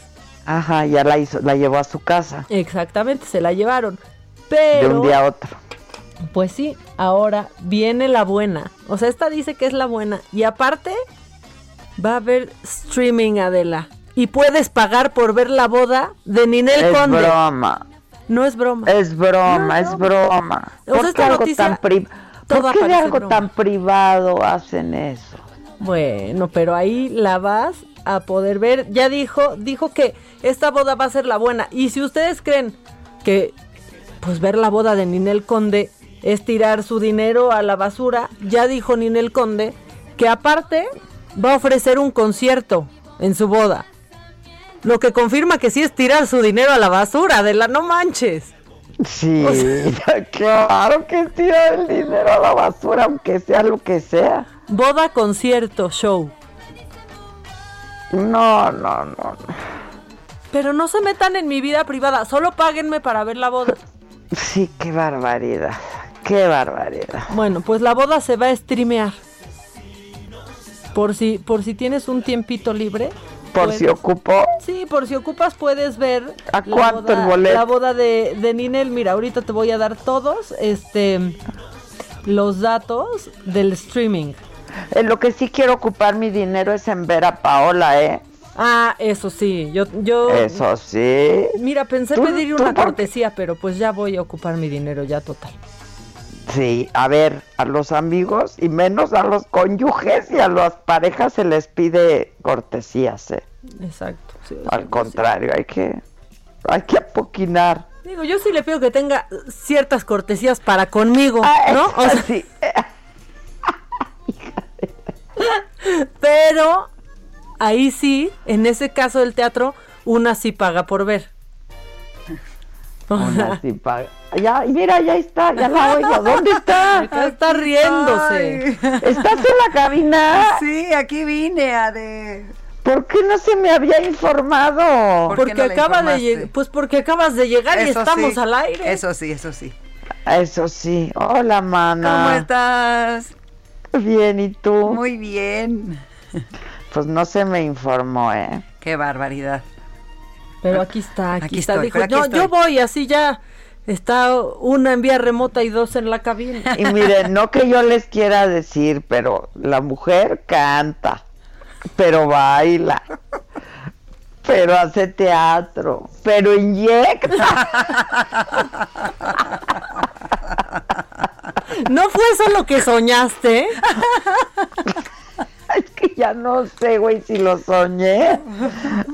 S1: Ajá, ya la hizo, la llevó a su casa.
S11: Exactamente, se la llevaron.
S1: De
S11: Pero
S1: un día a otro.
S11: Pues sí, ahora viene la buena. O sea, esta dice que es la buena. Y aparte, va a haber streaming, Adela. Y puedes pagar por ver la boda de Ninel
S1: Es
S11: Conde.
S1: broma.
S11: No es broma.
S1: Es broma, es broma.
S11: O sea,
S1: ¿Por qué
S11: esta
S1: algo
S11: noticia
S1: tan pri-
S11: toda
S1: ¿Por qué de algo
S11: broma.
S1: tan privado hacen eso?
S11: Bueno, pero ahí la vas a poder ver. Ya dijo, dijo que esta boda va a ser la buena. Y si ustedes creen que pues ver la boda de Ninel Conde es tirar su dinero a la basura, ya dijo Ninel Conde que aparte va a ofrecer un concierto en su boda. Lo que confirma que sí es tirar su dinero a la basura, de la no manches.
S1: Sí,
S11: O sea-
S1: claro que es tirar el dinero a la basura, aunque sea lo que sea.
S11: Boda, concierto, show.
S1: No, no, no. no.
S11: Pero no se metan en mi vida privada, solo páguenme para ver la boda.
S1: Sí, qué barbaridad. Qué barbaridad.
S11: Bueno, pues la boda se va a streamear. Por si, por si tienes un tiempito libre.
S1: Por si ocupo.
S11: Sí, por si ocupas puedes ver
S1: ¿A
S11: la
S1: el
S11: boda,
S1: boleto?
S11: la boda de, de Ninel. Mira, ahorita te voy a dar todos este los datos del streaming.
S1: En lo que sí quiero ocupar mi dinero es en ver a Paola, ¿eh?
S11: Ah, eso sí, yo, yo
S1: Eso sí.
S11: mira, pensé pedir una cortesía, pero pues ya voy a ocupar mi dinero ya total.
S1: Sí, a ver, a los amigos y menos a los cónyuges y a las parejas se les pide cortesías, ¿eh?
S11: Exacto. sí,
S1: Al contrario, hay que, hay que apoquinar.
S11: Digo, yo sí le pido que tenga ciertas cortesías para conmigo,
S1: Ah,
S11: ¿no? O sea,
S1: sí.
S11: pero ahí sí, en ese caso del teatro, una sí paga por ver.
S1: Una sí paga. Ya, mira, ya está, ya la oigo. ¿Dónde está?
S11: Acá está riéndose.
S1: ¿Estás en la cabina?
S23: Sí, aquí vine a de...
S1: ¿Por qué no se me había informado?
S23: ¿Por qué
S11: Porque
S23: no
S11: acaba de pues porque acabas de llegar y estamos
S23: sí,
S11: al aire.
S23: Eso sí, eso sí.
S1: Eso sí. Hola, mana.
S23: ¿Cómo estás?
S1: Bien, ¿y tú?
S23: Muy bien.
S1: Pues no se me informó, ¿eh?
S23: Qué barbaridad.
S11: Pero aquí está, aquí,
S23: Aquí
S11: está.
S23: estoy,
S11: Dijo, "No,
S23: estoy".
S11: yo voy, así ya está una en vía remota y dos en la cabina.
S1: Y miren, no que yo les quiera decir, pero la mujer canta, pero baila, pero hace teatro, pero inyecta.
S11: ¿No fue eso lo que soñaste?
S1: Es que ya no sé, güey, si lo soñé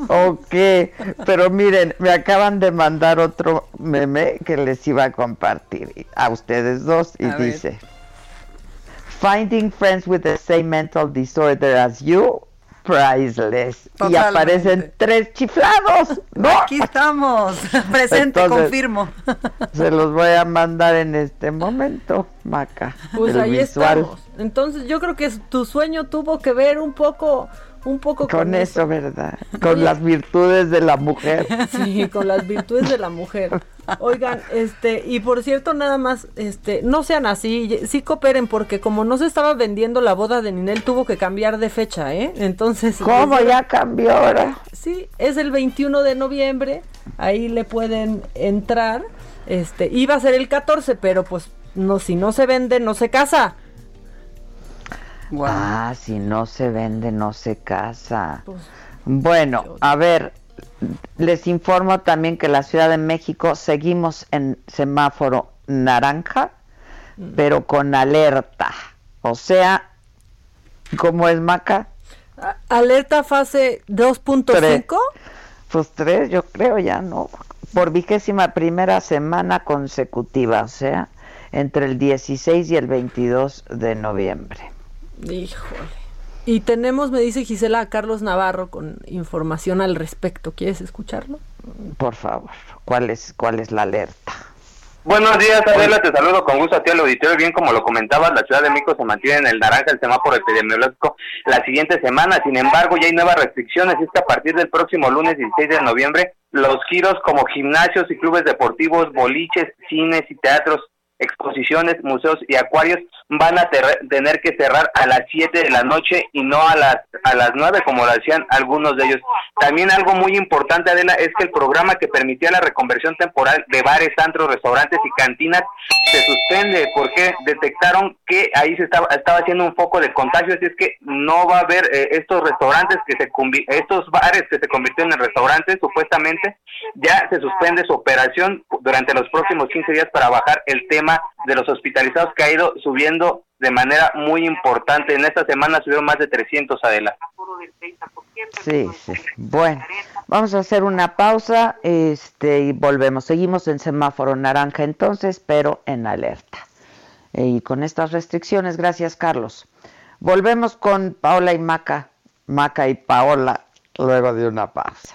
S1: o qué. Pero miren, me acaban de mandar otro meme que les iba a compartir a ustedes dos y
S23: A ver.
S1: dice: Finding friends with the same mental disorder as you, priceless. Y aparecen tres chiflados, ¿no?
S23: Aquí estamos. Presente,
S1: Entonces-
S23: confirmo.
S1: Se los voy a mandar en este momento, Maca.
S11: Pues ahí
S1: visual.
S11: estamos. Entonces yo creo que tu sueño tuvo que ver un poco, un poco con,
S1: Con eso, ¿verdad? Con las virtudes de la mujer.
S11: Sí, con las virtudes de la mujer. Oigan, este, y por cierto, nada más, este, no sean así, sí cooperen, porque como no se estaba vendiendo la boda de Ninel, tuvo que cambiar de fecha, ¿eh? Entonces.
S1: ¿Cómo ya cambió ahora?
S11: Sí, es el 21 de noviembre, ahí le pueden entrar, este, iba a ser el 14, pero pues, no, si no se vende, no se casa.
S1: Ah, si no se vende, no se casa.
S11: Pues,
S1: Bueno, a ver, les informo también que la Ciudad de México seguimos en semáforo naranja,
S11: Mm.
S1: pero con alerta. O sea, ¿cómo es Maca?
S11: A- Alerta fase 2.5.
S1: Pues tres, yo creo ya, ¿no? Por vigésima primera semana consecutiva, o sea, entre el 16 y el 22 de noviembre.
S11: Híjole. Y tenemos, me dice Gisela, a Carlos Navarro con información al respecto. ¿Quieres escucharlo?
S1: Por favor, ¿cuál es, cuál es la alerta?
S9: Buenos días, Adela, te saludo con gusto a ti al auditorio. Bien, como lo comentabas, la Ciudad de México se mantiene en el naranja el semáforo epidemiológico la siguiente semana. Sin embargo, ya hay nuevas restricciones. Es que a partir del próximo lunes 16 de noviembre, los giros como gimnasios y clubes deportivos, boliches, cines y teatros
S24: exposiciones, museos y acuarios van a tener que cerrar a las 7 de la noche y no a las a las 9 como lo hacían algunos de ellos. También algo muy importante, Adela, es que el programa que permitía la reconversión temporal de bares, antros, restaurantes y cantinas se suspende porque detectaron que ahí se estaba, estaba haciendo un foco de contagio, así es que no va a haber eh, estos restaurantes que se estos bares que se convirtieron en restaurantes supuestamente ya se suspende su operación durante los próximos 15 días para bajar el tema de los hospitalizados que ha ido subiendo de manera muy importante. En esta semana subieron más de 300 adelante.
S1: Sí, sí. Bueno, vamos a hacer una pausa este, y volvemos. Seguimos en semáforo naranja entonces, pero en alerta. Y con estas restricciones, gracias Carlos. Volvemos con Paola y Maca, Maca y Paola, luego de una pausa.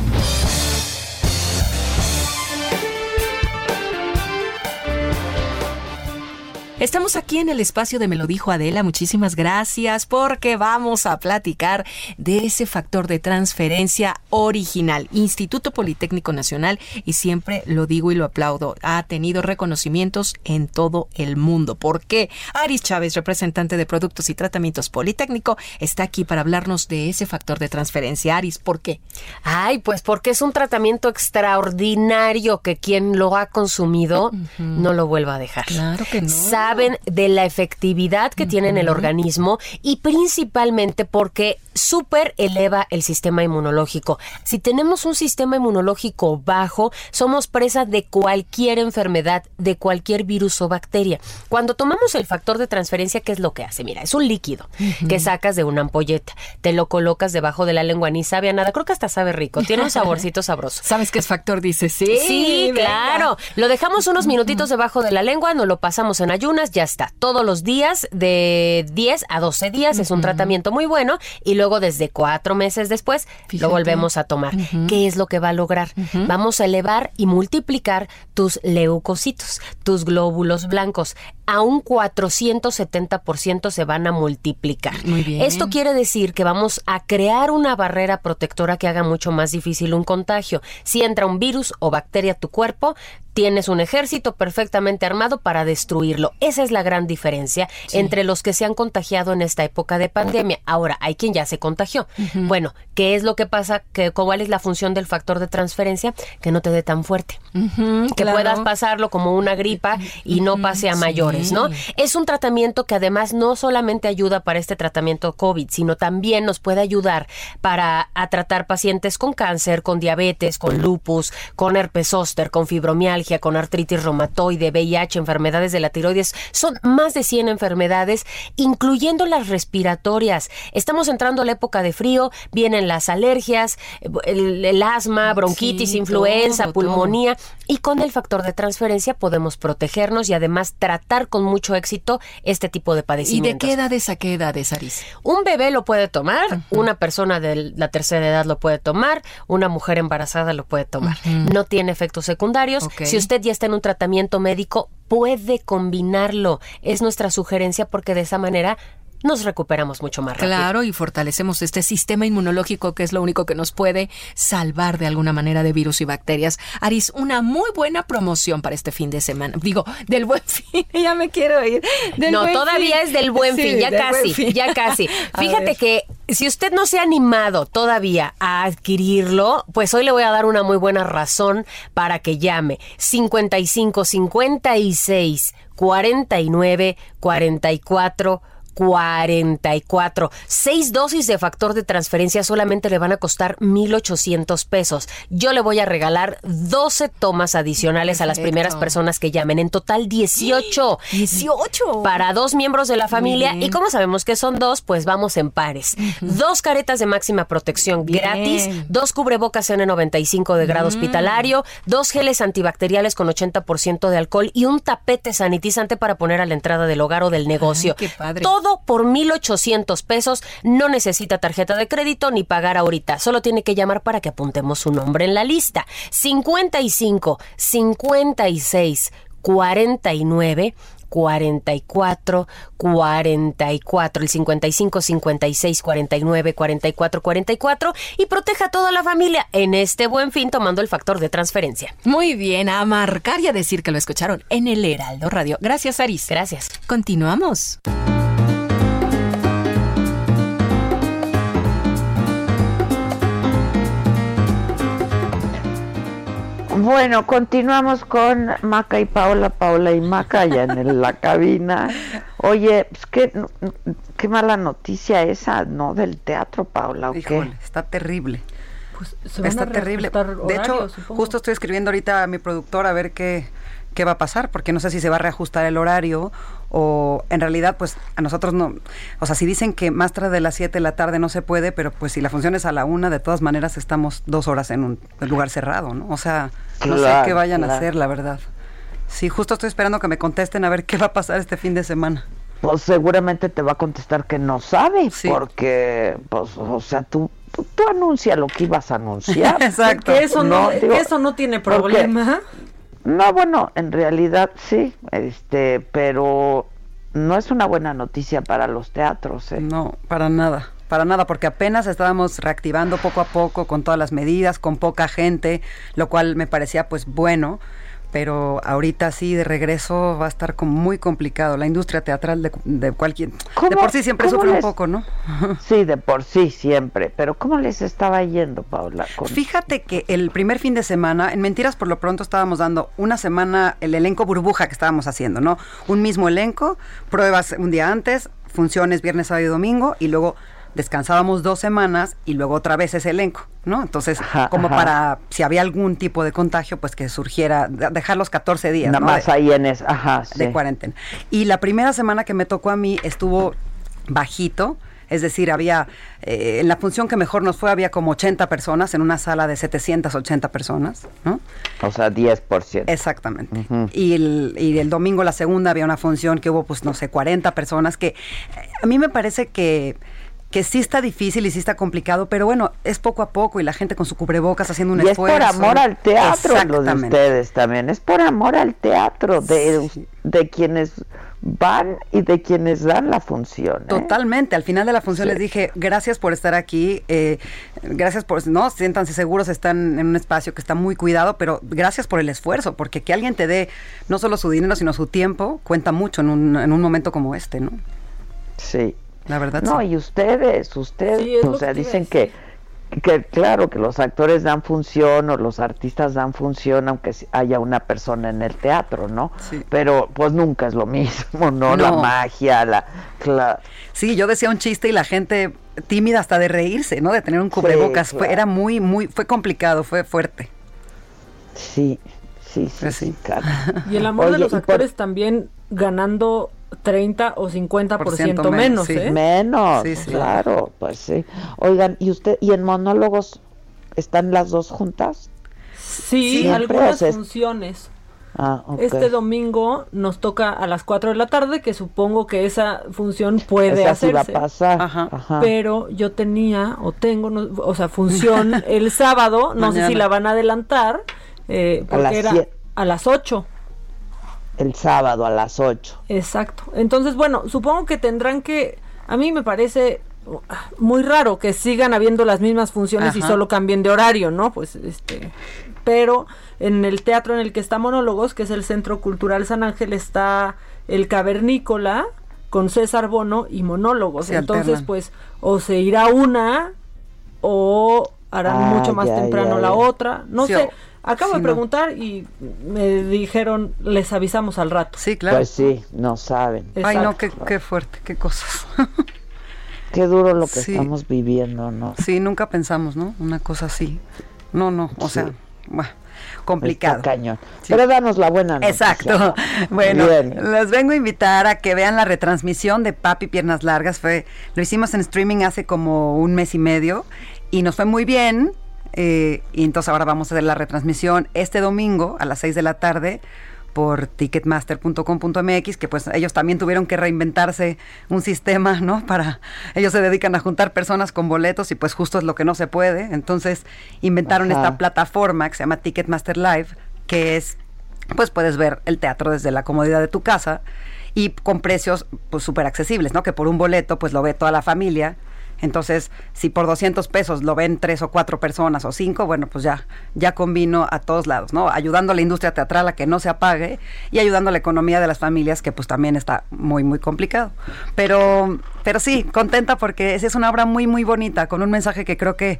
S10: Estamos aquí en el espacio de Me lo dijo Adela. Muchísimas gracias porque vamos a platicar de ese factor de transferencia original. Instituto Politécnico Nacional, y siempre lo digo y lo aplaudo, ha tenido reconocimientos en todo el mundo. ¿Por qué? Aris Chávez, representante de Productos y Tratamientos Politécnico, está aquí para hablarnos de ese factor de transferencia. Aris, ¿por qué?
S25: Ay, pues porque es un tratamiento extraordinario que quien lo ha consumido no lo vuelva a dejar.
S10: Claro que no
S25: saben de la efectividad que tiene en el organismo y principalmente porque súper eleva el sistema inmunológico. Si tenemos un sistema inmunológico bajo, somos presa de cualquier enfermedad, de cualquier virus o bacteria. Cuando tomamos el factor de transferencia, ¿qué es lo que hace? Mira, es un líquido que sacas de una ampolleta, te lo colocas debajo de la lengua, ni sabe a nada, creo que hasta sabe rico, tiene un saborcito sabroso.
S10: ¿Sabes qué es factor? Dice, sí.
S25: Sí, claro. Lo dejamos unos minutitos debajo de la lengua, nos lo pasamos en ayunas, ya está. Todos los días, de 10 a 12 días, es un tratamiento muy bueno y luego desde cuatro meses después lo volvemos a tomar. ¿Qué es lo que va a lograr? Vamos a elevar y multiplicar tus leucocitos, tus glóbulos blancos. A un 470% se van a multiplicar.
S10: Muy bien.
S25: Esto quiere decir que vamos a crear una barrera protectora que haga mucho más difícil un contagio. Si entra un virus o bacteria a tu cuerpo, tienes un ejército perfectamente armado para destruirlo. Esa es la gran diferencia entre los que se han contagiado en esta época de pandemia. Ahora, hay quien ya se contagió. Bueno, ¿qué es lo que pasa? ¿Qué, ¿Cuál es la función del factor de transferencia? Que no te dé tan fuerte. que
S10: claro.
S25: puedas pasarlo como una gripa y no pase a mayores, ¿no? Es un tratamiento que además no solamente ayuda para este tratamiento COVID, sino también nos puede ayudar para a tratar pacientes con cáncer, con diabetes, con lupus, con herpes zóster, con fibromialgia, con artritis reumatoide, VIH, enfermedades de la tiroides. Son más de 100 enfermedades, incluyendo las respiratorias. Estamos entrando a la época de frío, vienen las alergias, el, el asma, bronquitis,
S10: Sí,
S25: influenza,
S10: todo,
S25: pulmonía. Y con el factor de transferencia podemos protegernos y además tratar con mucho éxito este tipo de
S10: ¿Y
S25: padecimientos.
S10: de qué edades a qué edades, Aris?
S25: Un bebé lo puede tomar, una persona de la tercera edad lo puede tomar, una mujer embarazada lo puede tomar. No tiene efectos secundarios. Si usted ya está en un tratamiento médico, puede combinarlo. Es nuestra sugerencia porque de esa manera nos recuperamos mucho más rápido.
S10: Claro, y fortalecemos este sistema inmunológico que es lo único que nos puede salvar de alguna manera de virus y bacterias. Aris, una muy buena promoción para este fin de semana. Digo, del buen fin, ya me quiero ir. Del
S25: no, todavía
S10: Fin.
S25: es del buen
S10: Sí,
S25: fin, ya casi,
S10: Fin.
S25: ya casi. Fíjate
S10: ver.
S25: que si usted no se ha animado todavía a adquirirlo, pues hoy le voy a dar una muy buena razón para que llame 55 56 49 44 44. Seis dosis de factor de transferencia solamente le van a costar 1,800 pesos. Yo le voy a regalar 12 tomas adicionales a las primeras personas que llamen. En total 18.
S23: 18.
S25: Para dos miembros de la familia.
S23: bien.
S25: Y como sabemos que son dos, pues vamos en pares. Dos caretas de máxima protección
S23: Bien.
S25: gratis. Dos cubrebocas N95 de grado
S23: Mm.
S25: hospitalario. Dos geles antibacteriales con 80% de alcohol. Y un tapete sanitizante para poner a la entrada del hogar o del negocio.
S23: qué padre.
S25: Todo por 1,800 pesos. No necesita tarjeta de crédito ni pagar ahorita. Solo tiene que llamar para que apuntemos su nombre en la lista. 55 56 49 44 44 el 55 56 49 44 44 y proteja a toda la familia en este buen fin tomando el factor de transferencia.
S23: Muy bien, a marcar y a decir que lo escucharon en el Heraldo Radio. Gracias, Aris.
S25: Gracias.
S23: Continuamos.
S1: Bueno, continuamos con Maca y Paola, Paola y Maca allá en el- la cabina. Oye, pues qué, qué mala noticia esa, ¿no? Del teatro, Paola, ¿o qué?
S26: Está terrible.
S11: Pues se van
S26: está
S11: a
S26: terrible. De hecho,
S11: supongo.
S26: justo estoy escribiendo ahorita a mi productor a ver qué, qué va a pasar, porque no sé si se va a reajustar el horario o en realidad, pues a nosotros no. O sea, si dicen que más tarde de las 7 de la tarde no se puede, pero pues si la función es a la una, de todas maneras estamos dos horas en un lugar cerrado, ¿no? O sea, no sé qué vayan a hacer, la verdad. Sí, justo estoy esperando que me contesten a ver qué va a pasar este fin de semana.
S1: Pues seguramente te va a contestar que no sabe, porque, pues, o sea, tú, tú, tú anuncia lo que ibas a anunciar.
S11: Exacto. Que eso no- que eso no tiene
S1: porque-
S11: problema.
S1: No, bueno, en realidad sí, este, pero no es una buena noticia para los teatros, ¿eh?
S26: No, para nada, para nada, porque apenas estábamos reactivando poco a poco con todas las medidas, con poca gente, lo cual me parecía pues bueno, pero ahorita sí de regreso va a estar como muy complicado. La industria teatral de, de cualquier, de
S1: ¿Cómo-
S26: por sí siempre sufre un poco, ¿no?
S1: Sí, de por sí siempre, pero ¿cómo les estaba yendo, Paula? Con-
S26: Fíjate que el primer fin de semana, en Mentiras por lo pronto estábamos dando una semana el elenco burbuja que estábamos haciendo, ¿no? Un mismo elenco, pruebas un día antes, funciones viernes, sábado y domingo, y luego descansábamos dos semanas y luego otra vez ese elenco, ¿no? Entonces, como
S1: ajá.
S26: para, si había algún tipo de contagio, pues que surgiera, de- dejar los 14 días,
S1: Nada
S26: ¿no?
S1: más
S26: De-
S1: ahí en es, ajá,
S26: de cuarentena. Y la primera semana que me tocó a mí estuvo bajito, es decir, había, eh, en la función que mejor nos fue, había como 80 personas en una sala de 780 personas, ¿no?
S1: O sea, 10%.
S26: Exactamente. y, el, y el domingo, la segunda, había una función que hubo, pues, no sé, 40 personas, que eh, a mí me parece que que sí está difícil y sí está complicado, pero bueno, es poco a poco y la gente con su cubrebocas haciendo un
S1: y es
S26: esfuerzo.
S1: por amor al teatro lo de ustedes también, es por amor al teatro de, de quienes van y de quienes dan la función. ¿eh?
S26: Totalmente. Al final de la función
S1: Sí.
S26: les dije, gracias por estar aquí, eh, gracias por, no, siéntanse seguros, están en un espacio que está muy cuidado, pero gracias por el esfuerzo, porque que alguien te dé no solo su dinero, sino su tiempo, cuenta mucho en un, en un momento como este, ¿no?
S1: Sí.
S26: La verdad,
S1: No,
S26: sí.
S1: y ustedes, ustedes,
S26: Sí, es
S1: o sea,
S26: que
S1: dicen que, que claro, que los actores dan función o los artistas dan función aunque haya una persona en el teatro, ¿no? Pero pues nunca es lo mismo, ¿no? La
S26: No.
S1: magia, la...
S26: Sí, yo decía un chiste y la gente tímida hasta de reírse, ¿no? De tener un cubrebocas. Fue,
S1: claro.
S26: era muy, muy, fue complicado, fue fuerte.
S1: Sí, sí, sí, sí, cara.
S11: Y el amor de los
S1: por-
S11: actores también ganando 30 o 50%
S1: Por
S11: menos,
S1: ciento menos,
S11: ¿eh?
S1: sí. Menos, claro, pues sí. Oigan, ¿y usted, y en monólogos están las dos juntas?
S11: Sí,
S1: Siempre,
S11: algunas
S1: o sea, es-
S11: funciones.
S1: Ah.
S11: Este domingo nos toca a las 4 de la tarde, que supongo que esa función puede
S1: Esa sí va a
S11: hacerse.
S1: pasar. Ajá.
S11: Pero yo tenía o tengo, no- o sea, función el sábado, no sé si la van a adelantar, eh,
S1: A
S11: porque
S1: las
S11: era
S1: siete.
S11: a las 8.
S1: El sábado a las 8.
S11: Exacto. Entonces, bueno, supongo que tendrán que, a mí me parece uh, muy raro que sigan habiendo las mismas funciones y solo cambien de horario, ¿no? Pues este, pero en el teatro en el que está Monólogos, que es el Centro Cultural San Ángel, está el Cavernícola con César Bono y Monólogos.
S26: Se
S11: Entonces,
S26: alternan.
S11: pues, o se irá una o harán
S1: Ah,
S11: mucho más
S1: ya,
S11: temprano
S1: ya,
S11: la otra. No
S26: Sí,
S11: sé. Acabo
S26: Sí,
S11: de
S26: no.
S11: preguntar y me dijeron, les avisamos al rato.
S26: Sí, claro.
S1: Pues sí, no saben.
S26: Ay, no, qué, qué fuerte, qué cosas.
S1: Qué duro lo que
S26: Sí.
S1: estamos viviendo, ¿no?
S26: Sí, nunca pensamos, ¿no? Una cosa así. No, no, o sea, bueno, complicado.
S1: Está cañón. Pero danos la buena noticia.
S26: Exacto. Bueno,
S1: Bien.
S26: les vengo a invitar a que vean la retransmisión de Papi Piernas Largas. Fue, lo hicimos en streaming hace como un mes y medio y nos fue muy bien. Eh, y entonces ahora vamos a hacer la retransmisión este domingo a las 6 de la tarde por ticketmaster.com.mx, que pues ellos también tuvieron que reinventarse un sistema, ¿no? Para, ellos se dedican a juntar personas con boletos y pues justo es lo que no se puede. Entonces inventaron
S1: Ajá.
S26: esta plataforma que se llama Ticketmaster Live, que es pues puedes ver el teatro desde la comodidad de tu casa y con precios pues súper accesibles, ¿no? Que por un boleto pues lo ve toda la familia. Entonces, si por 200 pesos lo ven tres o cuatro personas o cinco, bueno, pues ya, ya combino a todos lados, ¿no? Ayudando a la industria teatral a que no se apague y ayudando a la economía de las familias, que pues también está muy, muy complicado. Pero, pero sí, contenta porque es, es una obra muy, muy bonita, con un mensaje que creo que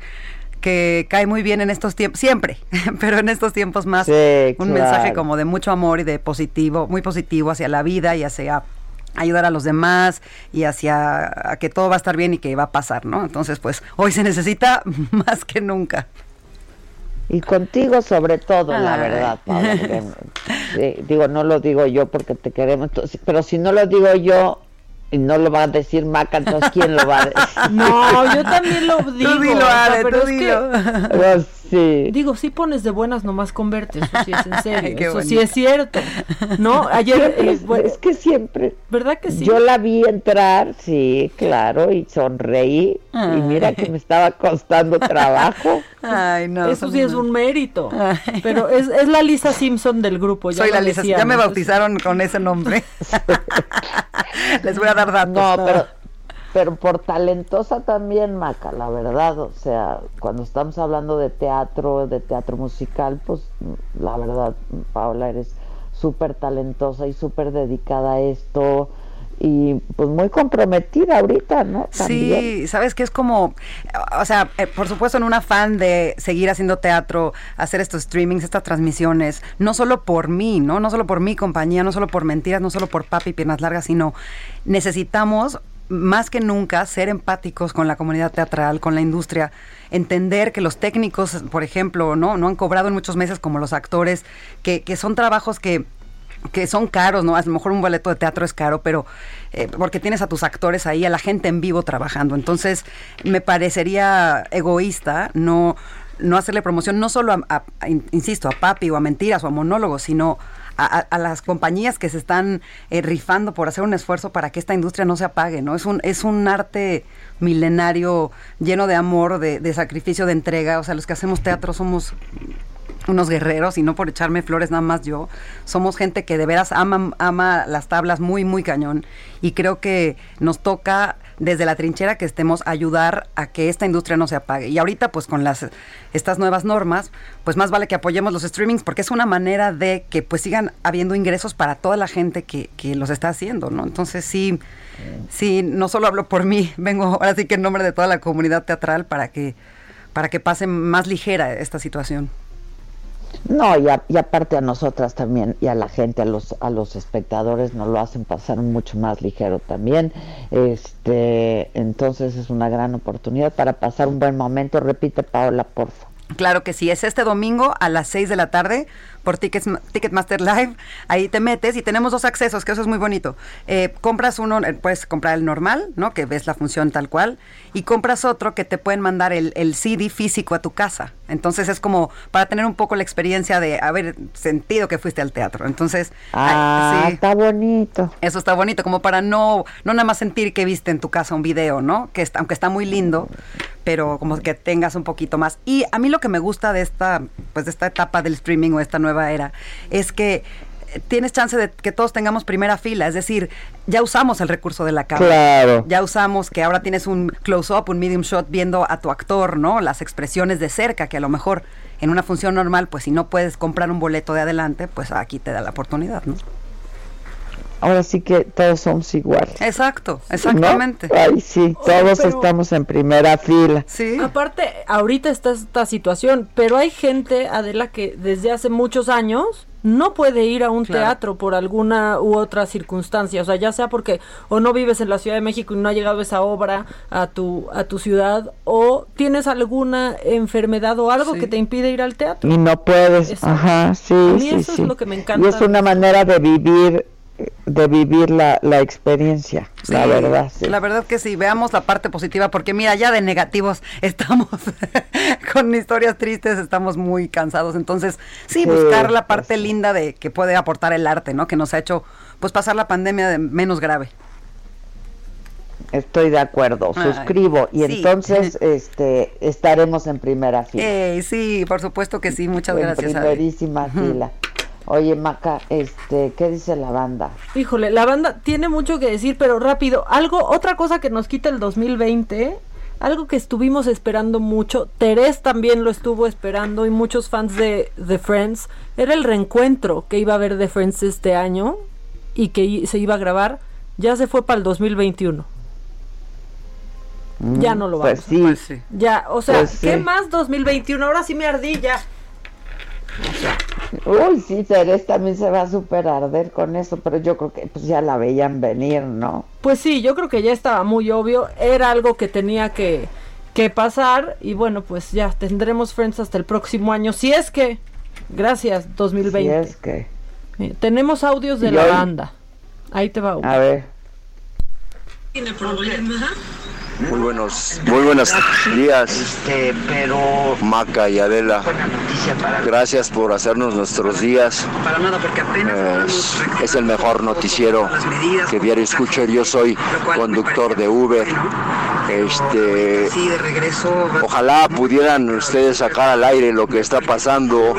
S26: que cae muy bien en estos tiempos, siempre, pero en estos tiempos más,
S1: Sí,
S26: un
S1: claro.
S26: mensaje como de mucho amor y de positivo, muy positivo hacia la vida y hacia ayudar a los demás y hacia a que todo va a estar bien y que va a pasar, ¿no? Entonces, pues hoy se necesita más que nunca.
S1: Y contigo sobre todo, la verdad, sí, digo, no lo digo yo porque te queremos, entonces, pero si no lo digo yo y no lo va a decir Maca, entonces ¿quién lo va a decir?
S11: No, yo también lo digo.
S26: dilo,
S11: o sea,
S26: Ale,
S11: pero
S26: tú
S11: es
S26: dilo.
S11: que
S1: Pues sí.
S11: Digo, si pones de buenas nomás converte, eso sí es en serio,
S26: qué
S11: eso sí
S26: bonito.
S11: es cierto. ¿No? Ayer, eh,
S1: es,
S11: bueno,
S1: es que siempre.
S11: ¿verdad que sí?
S1: Yo la vi entrar, sí, claro, y sonreí.
S26: Ay.
S1: Y mira que me estaba costando trabajo.
S26: Ay, no.
S11: eso sí es un mérito. Pero es, es la Lisa Simpson del grupo. Ya
S26: Soy la Lisa, ya me
S11: decíamos.
S26: bautizaron con ese nombre. Les voy a dar datos.
S1: No, pero, pero por talentosa también, Maca, la verdad. O sea, cuando estamos hablando de teatro, de teatro musical, pues la verdad, Paola, eres súper talentosa y súper dedicada a esto. Y pues muy comprometida ahorita, ¿no? También.
S26: Sí, sabes que es como, o sea, eh, por supuesto en un afán de seguir haciendo teatro, hacer estos streamings, estas transmisiones, no solo por mí, ¿no? No solo por mi compañía, no solo por mentiras, no solo por papi piernas largas, sino necesitamos más que nunca ser empáticos con la comunidad teatral, con la industria, entender que los técnicos, por ejemplo, no, no han cobrado en muchos meses como los actores, que, que son trabajos que que son caros, ¿no? A lo mejor un boleto de teatro es caro, pero eh, porque tienes a tus actores ahí, a la gente en vivo trabajando. Entonces, me parecería egoísta no, no hacerle promoción, no solo a, a- a- in- insisto, a Papi o a Mentiras o a Monólogos, sino a, las compañías que se están eh, rifando por hacer un esfuerzo para que esta industria no se apague, ¿no? Es un, es un arte milenario lleno de amor, de, de sacrificio, de entrega. O sea, los que hacemos teatro somos unos guerreros y no por echarme flores nada más yo. Somos gente que de veras ama, ama las tablas muy, muy cañón. Y creo que nos toca desde la trinchera que estemos ayudar a que esta industria no se apague. Y ahorita pues con las estas nuevas normas, pues más vale que apoyemos los streamings porque es una manera de que pues sigan habiendo ingresos para toda la gente que, que los está haciendo, ¿no? Entonces sí, sí, no solo hablo por mí, vengo ahora sí que en nombre de toda la comunidad teatral para que, para que pase más ligera esta situación.
S1: No, y, a- y aparte a nosotras también y a la gente, a los a los espectadores nos lo hacen pasar mucho más ligero también. Este, entonces es una gran oportunidad para pasar un buen momento. Repite, Paola, porfa.
S26: Claro que sí, es este domingo a las 6 de la tarde por Tickets, Ticketmaster Live. Ahí te metes y tenemos dos accesos, que eso es muy bonito. Eh, compras uno, eh, puedes comprar el normal, ¿no? Que ves la función tal cual. Y compras otro que te pueden mandar el, el CD físico a tu casa. Entonces es como para tener un poco la experiencia de haber sentido que fuiste al teatro. Entonces,
S1: Ah,
S26: sí.
S1: está bonito.
S26: Eso está bonito, como para no, no nada más sentir que viste en tu casa un video, ¿no? Que está, aunque está muy lindo, pero como que tengas un poquito más. Y a mí lo que me gusta de esta, pues de esta etapa del streaming o esta nueva era, es que tienes chance de que todos tengamos primera fila, es decir, ya usamos el recurso de la cámara.
S1: Claro.
S26: Ya usamos que ahora tienes un close-up, un medium shot viendo a tu actor, ¿no? Las expresiones de cerca, que a lo mejor en una función normal, pues si no puedes comprar un boleto de adelante, pues aquí te da la oportunidad, ¿no?
S1: Ahora sí que todos somos iguales.
S26: Exacto, exactamente.
S1: Ay, sí, todos estamos en primera fila.
S26: Sí.
S11: Aparte, ahorita está esta situación, pero hay gente, Adela, que desde hace muchos años no puede ir a un
S26: Claro.
S11: teatro por alguna u otra circunstancia, o sea, ya sea porque o no vives en la Ciudad de México y no ha llegado esa obra a tu a tu ciudad o tienes alguna enfermedad o algo
S1: Sí.
S11: que te impide ir al teatro.
S1: Y no puedes, ajá, sí,
S11: A mí
S1: sí,
S11: eso es lo que me encanta
S1: Y es una manera de vivir, de vivir la, la experiencia, la verdad. sí.
S26: La verdad que sí, veamos la parte positiva, porque mira, ya de negativos estamos con historias tristes, estamos muy cansados. Entonces, sí,
S1: Sí,
S26: buscar la
S1: pues
S26: parte linda de que puede aportar el arte, ¿no? Que nos ha hecho pues pasar la pandemia de menos grave.
S1: Estoy de acuerdo,
S26: Ay,
S1: suscribo. Y
S26: sí.
S1: entonces este estaremos en primera fila.
S26: Ey, sí, por supuesto que sí, muchas
S1: en
S26: gracias.
S1: Primerísima fila. Oye, Maca, este, ¿qué dice la banda?
S11: Híjole, la banda tiene mucho que decir, pero rápido. Algo, otra cosa que nos quita el 2020, algo que estuvimos esperando mucho, Terés también lo estuvo esperando y muchos fans de, de Friends, era el reencuentro que iba a haber de Friends este año y que se iba a grabar. Ya se fue para el 2021. Ya no lo
S1: Pues
S11: vamos.
S1: sí.
S11: Ya, o sea,
S1: Pues
S11: ¿qué
S1: sí.
S11: más 2021? Ahora sí me ardí ya.
S1: Uy, sí, Terés también se va a super arder con eso, pero yo creo que pues ya la veían venir, ¿no?
S11: Pues sí, yo creo que ya estaba muy obvio, era algo que tenía que, que pasar y bueno, pues ya tendremos Friends hasta el próximo año, si es que, gracias 2020.
S1: Si es que.
S11: Eh, tenemos audios de la
S1: hoy-
S11: banda, ahí te va uno.
S1: A ver.
S12: ¿Tiene problema?
S27: Muy buenos, muy buenos días, pero Maca y Adela. Gracias por hacernos nuestros días.
S28: Para nada, porque apenas
S27: Eh, es, el mejor noticiero que diario escucho. Yo soy conductor de Uber. Este,
S28: sí, de regreso.
S27: ojalá pudieran ustedes sacar al aire lo que está pasando.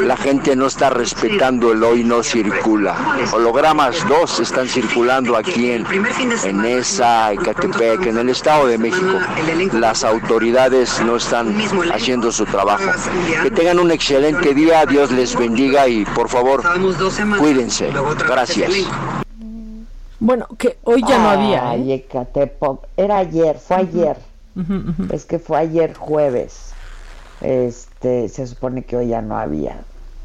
S27: La gente no está respetando el hoy no circula. Hologramas 2 están circulando aquí en, en Ecatepec, en el Estado de México. Las autoridades no están haciendo su trabajo. Que tengan un excelente día, Dios les bendiga y por favor, cuídense. Gracias.
S11: Bueno, que hoy ya no había. ¿eh?
S1: Ecatepec. Era ayer, fue ayer. Es que fue ayer jueves. Este, se supone que hoy ya no había.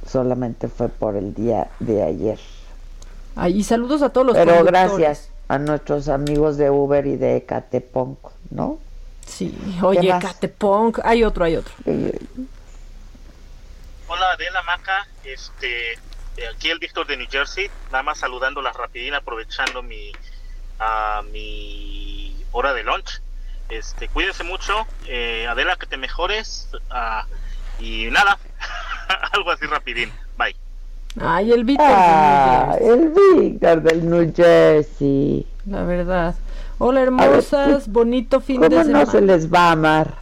S1: Solamente fue por el día de ayer.
S11: Ay, y saludos a todos los
S1: Pero gracias a nuestros amigos de Uber y de Ecatepec, ¿no?
S11: Sí, oye,
S1: más?
S11: Catepunk, hay otro, hay otro.
S29: Hola Adela Maca, este, eh, aquí el Víctor de New Jersey, nada más saludándolas rapidín, aprovechando mi, ah, mi hora de lunch. Este, cuídense mucho, eh, Adela, que te mejores, ah, y nada, algo así rapidín, bye.
S11: Ay, el Víctor. de New
S1: Ah,
S11: Jersey.
S1: el Víctor del New Jersey.
S11: La verdad. Hola, hermosas, bonito fin de
S1: ¿Cómo
S11: semana.
S1: no se les va a amar?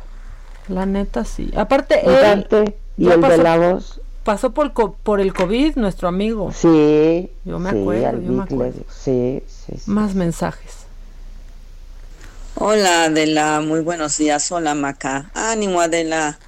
S11: La neta, sí. Aparte, él
S1: Dante, y el de
S11: pasó-
S1: la voz.
S11: pasó por, co- por el COVID, nuestro amigo.
S1: Sí.
S11: Yo me
S1: sí,
S11: acuerdo, yo me acuerdo.
S1: Sí, sí, sí.
S11: Más mensajes.
S30: Hola Adela, muy buenos días. Hola Maca. Ánimo Adela.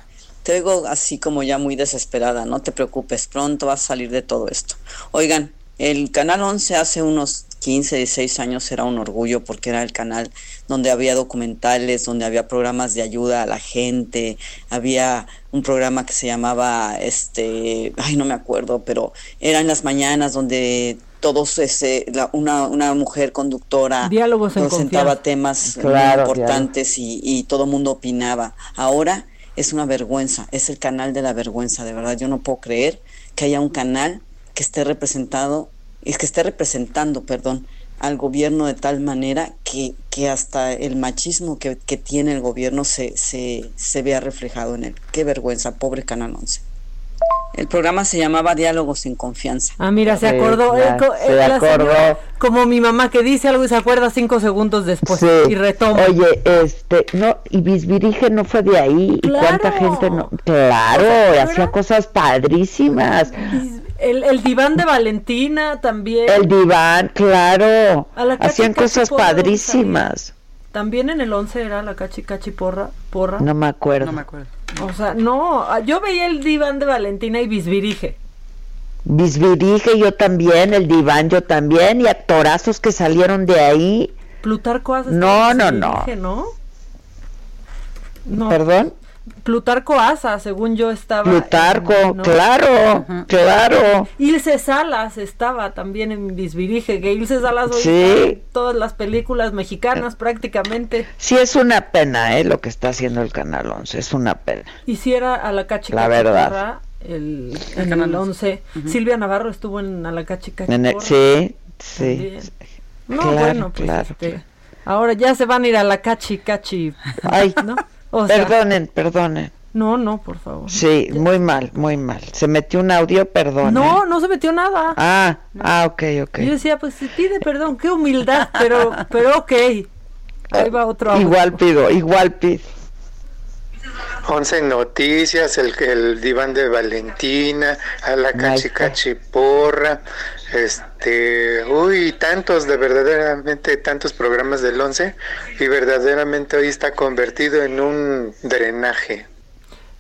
S30: Te oigo así como ya muy desesperada. No te preocupes, pronto vas a salir de todo esto. Oigan, el Canal 11 hace unos 15, 16 años era un orgullo porque era el canal donde había documentales, donde había programas de ayuda a la gente, había un programa que se llamaba, este, ay no me acuerdo, pero era en las mañanas donde todos, ese, la- una, una mujer conductora
S11: Diálogos en
S30: presentaba
S11: confianza.
S30: temas muy
S1: Claro,
S30: importantes y, y todo el mundo opinaba. Ahora es una vergüenza, es el canal de la vergüenza, de verdad. Yo no puedo creer que haya un canal que esté representado, es que esté representando, perdón, al gobierno de tal manera que, que hasta el machismo que, que tiene el gobierno se, se, se vea reflejado en él. Qué vergüenza, pobre Canal 11. El programa se llamaba Diálogos en Confianza.
S11: Ah, mira, se acordó. eh,
S30: se
S11: eh, la
S30: acordó.
S11: señora, como mi mamá que dice algo y se acuerda cinco segundos después.
S1: Sí.
S11: Y retoma.
S1: Oye, este, no, y Bisbirige no fue de ahí. ¿Y cuánta
S11: Claro.
S1: gente no? Claro,
S11: O sea, ¿no
S1: hacía cosas padrísimas.
S11: El, el diván de Valentina también.
S1: El diván, claro. Hacían cosas
S11: Porra, ¿dónde
S1: padrísimas.
S11: También en el 11 era la cachi cachi porra. porra.
S1: No me acuerdo.
S26: No me acuerdo.
S11: O sea, no, yo veía el diván de Valentina y Bisbirige.
S1: Bisbirige yo también, el diván yo también, y actorazos que salieron de ahí.
S11: Plutarco Asa
S1: No, no, no.
S11: ¿no? No.
S1: ¿Perdón?
S11: Plutarco Asa, según yo estaba.
S1: Plutarco,
S11: en- ¿no?
S1: claro, claro.
S11: Ilse Salas estaba también en Bisbirige, que Ilse Salas hoy
S1: Sí.
S11: está en todas las películas mexicanas prácticamente.
S1: Sí, es una pena, ¿eh? Lo que está haciendo el Canal 11, es una pena.
S11: Hiciera a la cachica
S1: La verdad.
S11: El, en
S26: Canal
S11: el
S26: 11.
S11: 11. Silvia Navarro estuvo en a la cachica
S1: En el-
S11: Chicorra.
S1: sí, sí.
S11: También. No,
S1: Claro,
S11: bueno, pues
S1: claro,
S11: este, ahora ya se van a ir a la cachi cachi.
S1: Ay,
S11: ¿no? O sea,
S1: perdonen, perdonen.
S11: no, no, por favor.
S1: Sí, muy mal, muy mal. Se metió un audio, perdón.
S11: No, no se metió nada.
S1: Ah, ah, ok, ok.
S11: Yo decía, pues se pide perdón, qué humildad, pero, pero ok. Ahí va otro audio.
S1: Igual pido, igual pido.
S31: 11 noticias, el, el diván de Valentina, a la cachi cachi porra, este, uy, tantos, de verdaderamente tantos programas del 11 y verdaderamente hoy está convertido en un drenaje.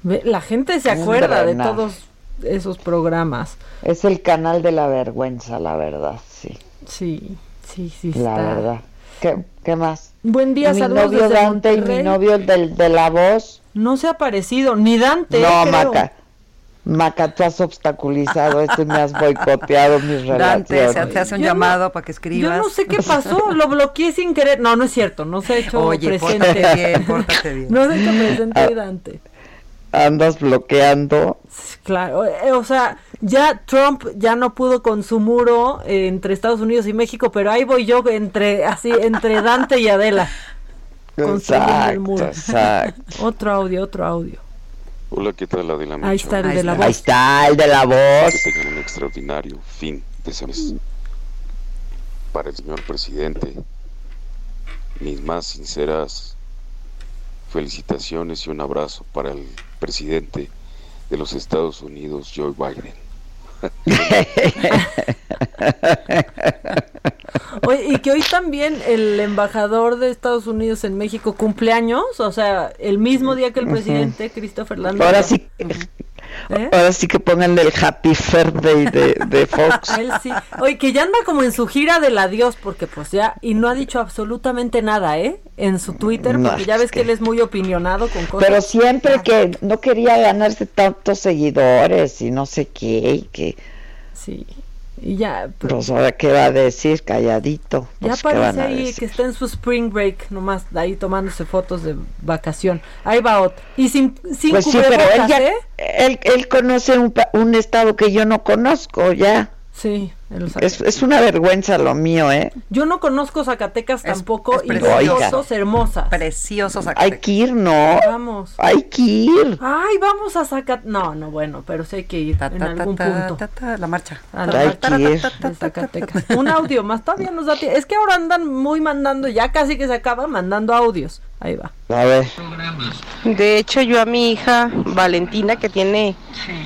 S11: La gente se acuerda de todos esos programas.
S1: Es el canal de la vergüenza, la verdad, sí.
S11: Sí, sí, sí.
S1: La
S11: está.
S1: verdad. ¿Qué, qué más?
S11: Buen día,
S1: mi
S11: saludos
S1: novio
S11: desde
S1: Dante y mi novio del, de la voz.
S11: No se ha parecido, ni Dante.
S1: no,
S11: creo.
S1: Maca. Maca, tú has obstaculizado esto y me has boicoteado mis
S26: Dante,
S1: relaciones.
S26: se te hace un
S11: Yo no-
S26: llamado para que escribas.
S11: Yo no sé qué pasó, lo bloqueé sin querer. No, no es cierto, no se ha hecho
S26: Oye,
S11: presente.
S26: pórtate bien, pórtate bien.
S11: No se ha hecho presente
S1: Ah.
S11: Dante.
S1: Andas bloqueando.
S11: Claro, eh, o sea, ya Trump ya no pudo con su muro entre Estados Unidos y México, pero ahí voy yo entre así entre Dante y Adela. Construyendo el
S1: Exacto,
S11: muro.
S1: exacto.
S11: Otro audio, otro audio.
S32: Hola, ¿qué tal Adela
S11: Ahí
S32: Micho?
S11: está el de la
S1: Ahí
S11: voz.
S1: está, el de la voz.
S32: Que tengan un extraordinario fin de semana. Para el señor presidente, mis más sinceras felicitaciones y un abrazo para el presidente de los Estados Unidos, Joe Biden.
S11: Oye, y que hoy también el embajador de Estados Unidos en México cumpleaños, o sea, el mismo día que el presidente, Christopher Landau.
S1: Ahora sí,
S11: ¿Eh?
S1: ahora sí que pongan el Happy Birthday de, de Fox.
S11: Él sí. Oye, que ya anda como en su gira del adiós, porque pues ya, y no ha dicho absolutamente nada, ¿eh? En su Twitter,
S1: No,
S11: porque ya
S1: es
S11: ves que él es muy opinionado con cosas.
S1: Pero siempre que no quería ganarse tantos seguidores y no sé qué, y que,
S11: Sí, y ya,
S1: pues ahora qué va a decir, calladito.
S11: ya
S1: Pues, ¿qué van
S11: parece ahí que está en su spring break, nomás ahí tomándose fotos de vacación. Ahí va otro. Y sin, sin
S1: Pues sí, pero él, ya,
S11: ¿eh?
S1: él, él conoce un, un estado que yo no conozco ya.
S11: Sí.
S1: Es, es una vergüenza lo mío, ¿eh?
S11: Yo no conozco Zacatecas tampoco y
S1: precioso.
S11: fotos hermosas.
S26: Preciosos
S1: Hay que ir, ¿no?
S11: Vamos.
S1: Hay que ir.
S11: Ay, vamos a Zacatecas. No, no, bueno, pero sí hay que ir en
S26: ta,
S11: algún
S26: ta,
S11: punto.
S26: ta, ta, la marcha.
S11: A la
S1: Hay
S11: marcha
S1: que ir.
S11: Zacatecas. Un audio más, todavía nos da tiempo. Es que ahora andan muy mandando, ya casi que se acaba mandando audios. Ahí va.
S1: A ver.
S33: De hecho, yo a mi hija Valentina, que tiene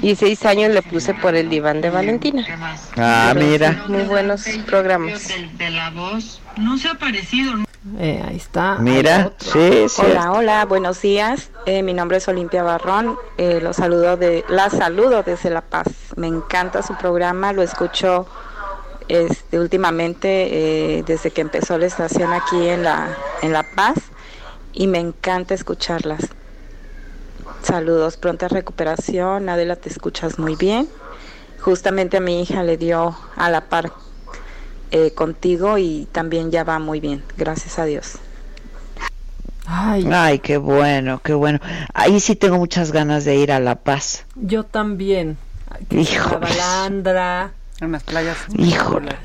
S33: 16 años, le puse por el diván de Valentina.
S1: Ah,
S33: Pero
S1: mira.
S33: Muy buenos programas.
S11: No se ha parecido. Eh, ahí está.
S1: Mira, sí, sí.
S33: Hola, hola, buenos días. Eh, mi nombre es Olimpia Barrón. Eh, los saludo de, la saludo desde La Paz. Me encanta su programa, lo escucho este, últimamente eh, desde que empezó la estación aquí en La, en la Paz y me encanta escucharlas. Saludos, pronta recuperación. Adela, te escuchas muy bien. Justamente a mi hija le dio a la par eh, contigo y también ya va muy bien. Gracias a Dios.
S1: Ay. qué bueno, qué bueno. Ahí sí tengo muchas ganas de ir a La Paz.
S11: Yo también. Balandra.
S26: En las playas.
S1: Híjole.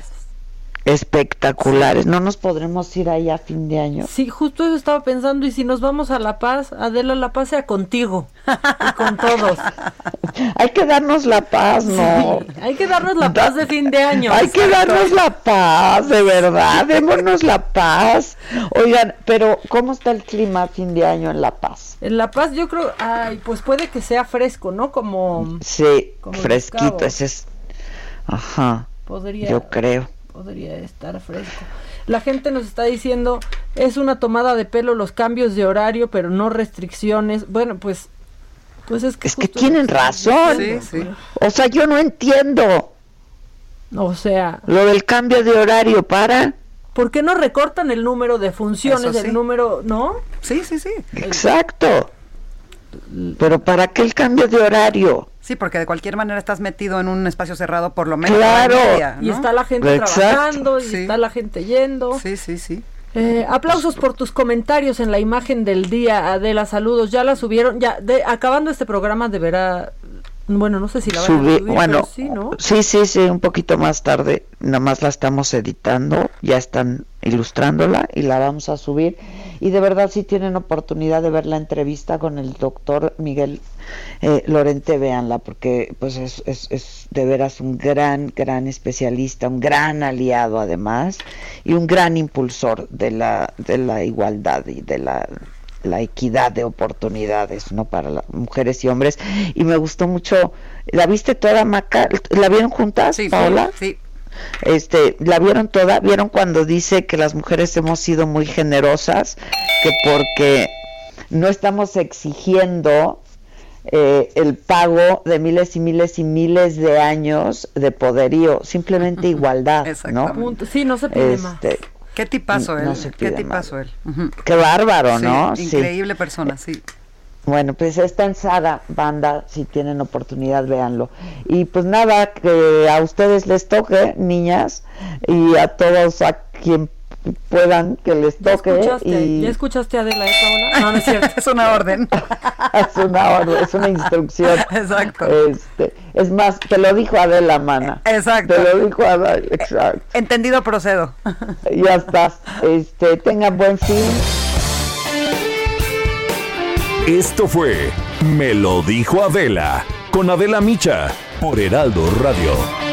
S1: Espectaculares. ¿No nos podremos ir ahí a fin de año?
S11: Sí, justo eso estaba pensando. Y si nos vamos a La Paz, Adela, La Paz sea contigo y con todos.
S1: Hay que darnos la paz, ¿no?
S11: Sí, hay que darnos la paz de fin de año.
S1: Hay que darnos la paz, de verdad, démonos la paz. Oigan, pero ¿cómo está el clima a fin de año en La Paz?
S11: En La Paz yo creo, ay, pues puede que sea fresco, ¿no? Como
S1: Sí,
S11: Como
S1: fresquito, ese es. Ajá,
S11: podría
S1: yo creo.
S11: Podría estar fresco. La gente nos está diciendo, es una tomada de pelo los cambios de horario, pero no restricciones. Bueno, pues pues es que
S1: Es que
S11: justo
S1: tienen razón.
S26: Sí, sí.
S1: O sea, yo no entiendo.
S11: O sea...
S1: Lo del cambio de horario para...
S11: ¿Por qué no recortan el número de funciones,
S26: Eso sí.
S11: el número, no?
S26: Sí, sí, sí.
S1: Exacto. Pero ¿para qué el cambio de horario?
S26: Sí, porque de cualquier manera estás metido en un espacio cerrado por lo menos.
S1: Claro.
S26: y
S11: está la gente
S1: Exacto.
S11: trabajando, y
S26: Sí.
S11: está la gente yendo.
S26: Sí, sí, sí.
S11: Eh, aplausos por tus comentarios en la imagen del día, Adela. Saludos. Ya la subieron. Ya, de, acabando este programa, deberá. Bueno, no sé si la van a subir,
S1: bueno,
S11: sí, ¿no?
S1: sí, sí, sí, un poquito más tarde, nada más la estamos editando, ya están ilustrándola y la vamos a subir. Y de verdad, si tienen oportunidad de ver la entrevista con el doctor Miguel eh, Lorente, véanla, porque pues es, es, es de veras un gran, gran especialista, un gran aliado además, y un gran impulsor de la, de la igualdad y de la la equidad de oportunidades no para las mujeres y hombres. Y me gustó mucho la viste toda Maca la vieron juntas
S26: Sí,
S1: Paola
S26: sí.
S1: este la vieron toda vieron cuando dice que las mujeres hemos sido muy generosas que porque no estamos exigiendo eh, el pago de miles y miles y miles de años de poderío simplemente igualdad no.
S11: Sí, no se pide más.
S26: Qué tipazo él.
S1: No se
S26: Qué tipazo él.
S1: Qué bárbaro
S26: Sí,
S1: no Sí.
S26: Increíble persona, sí.
S1: Bueno, pues está en Saga Banda, si tienen oportunidad, véanlo. Y pues nada, que a ustedes les toque, niñas, y a todos a quien puedan que les
S11: ¿Ya
S1: toque.
S11: escuchaste,
S1: y
S11: ¿Ya escuchaste a Adela, eh, Paola? No, no es cierto.
S26: es una orden.
S1: es una orden, es una instrucción.
S26: Exacto.
S1: Este, es más, te lo dijo Adela Mana.
S26: Exacto.
S1: Te lo dijo Adela, exacto.
S26: Entendido procedo.
S1: Ya estás. Este, tengan buen fin.
S3: Esto fue Me lo dijo Adela con Adela Micha por Heraldo Radio.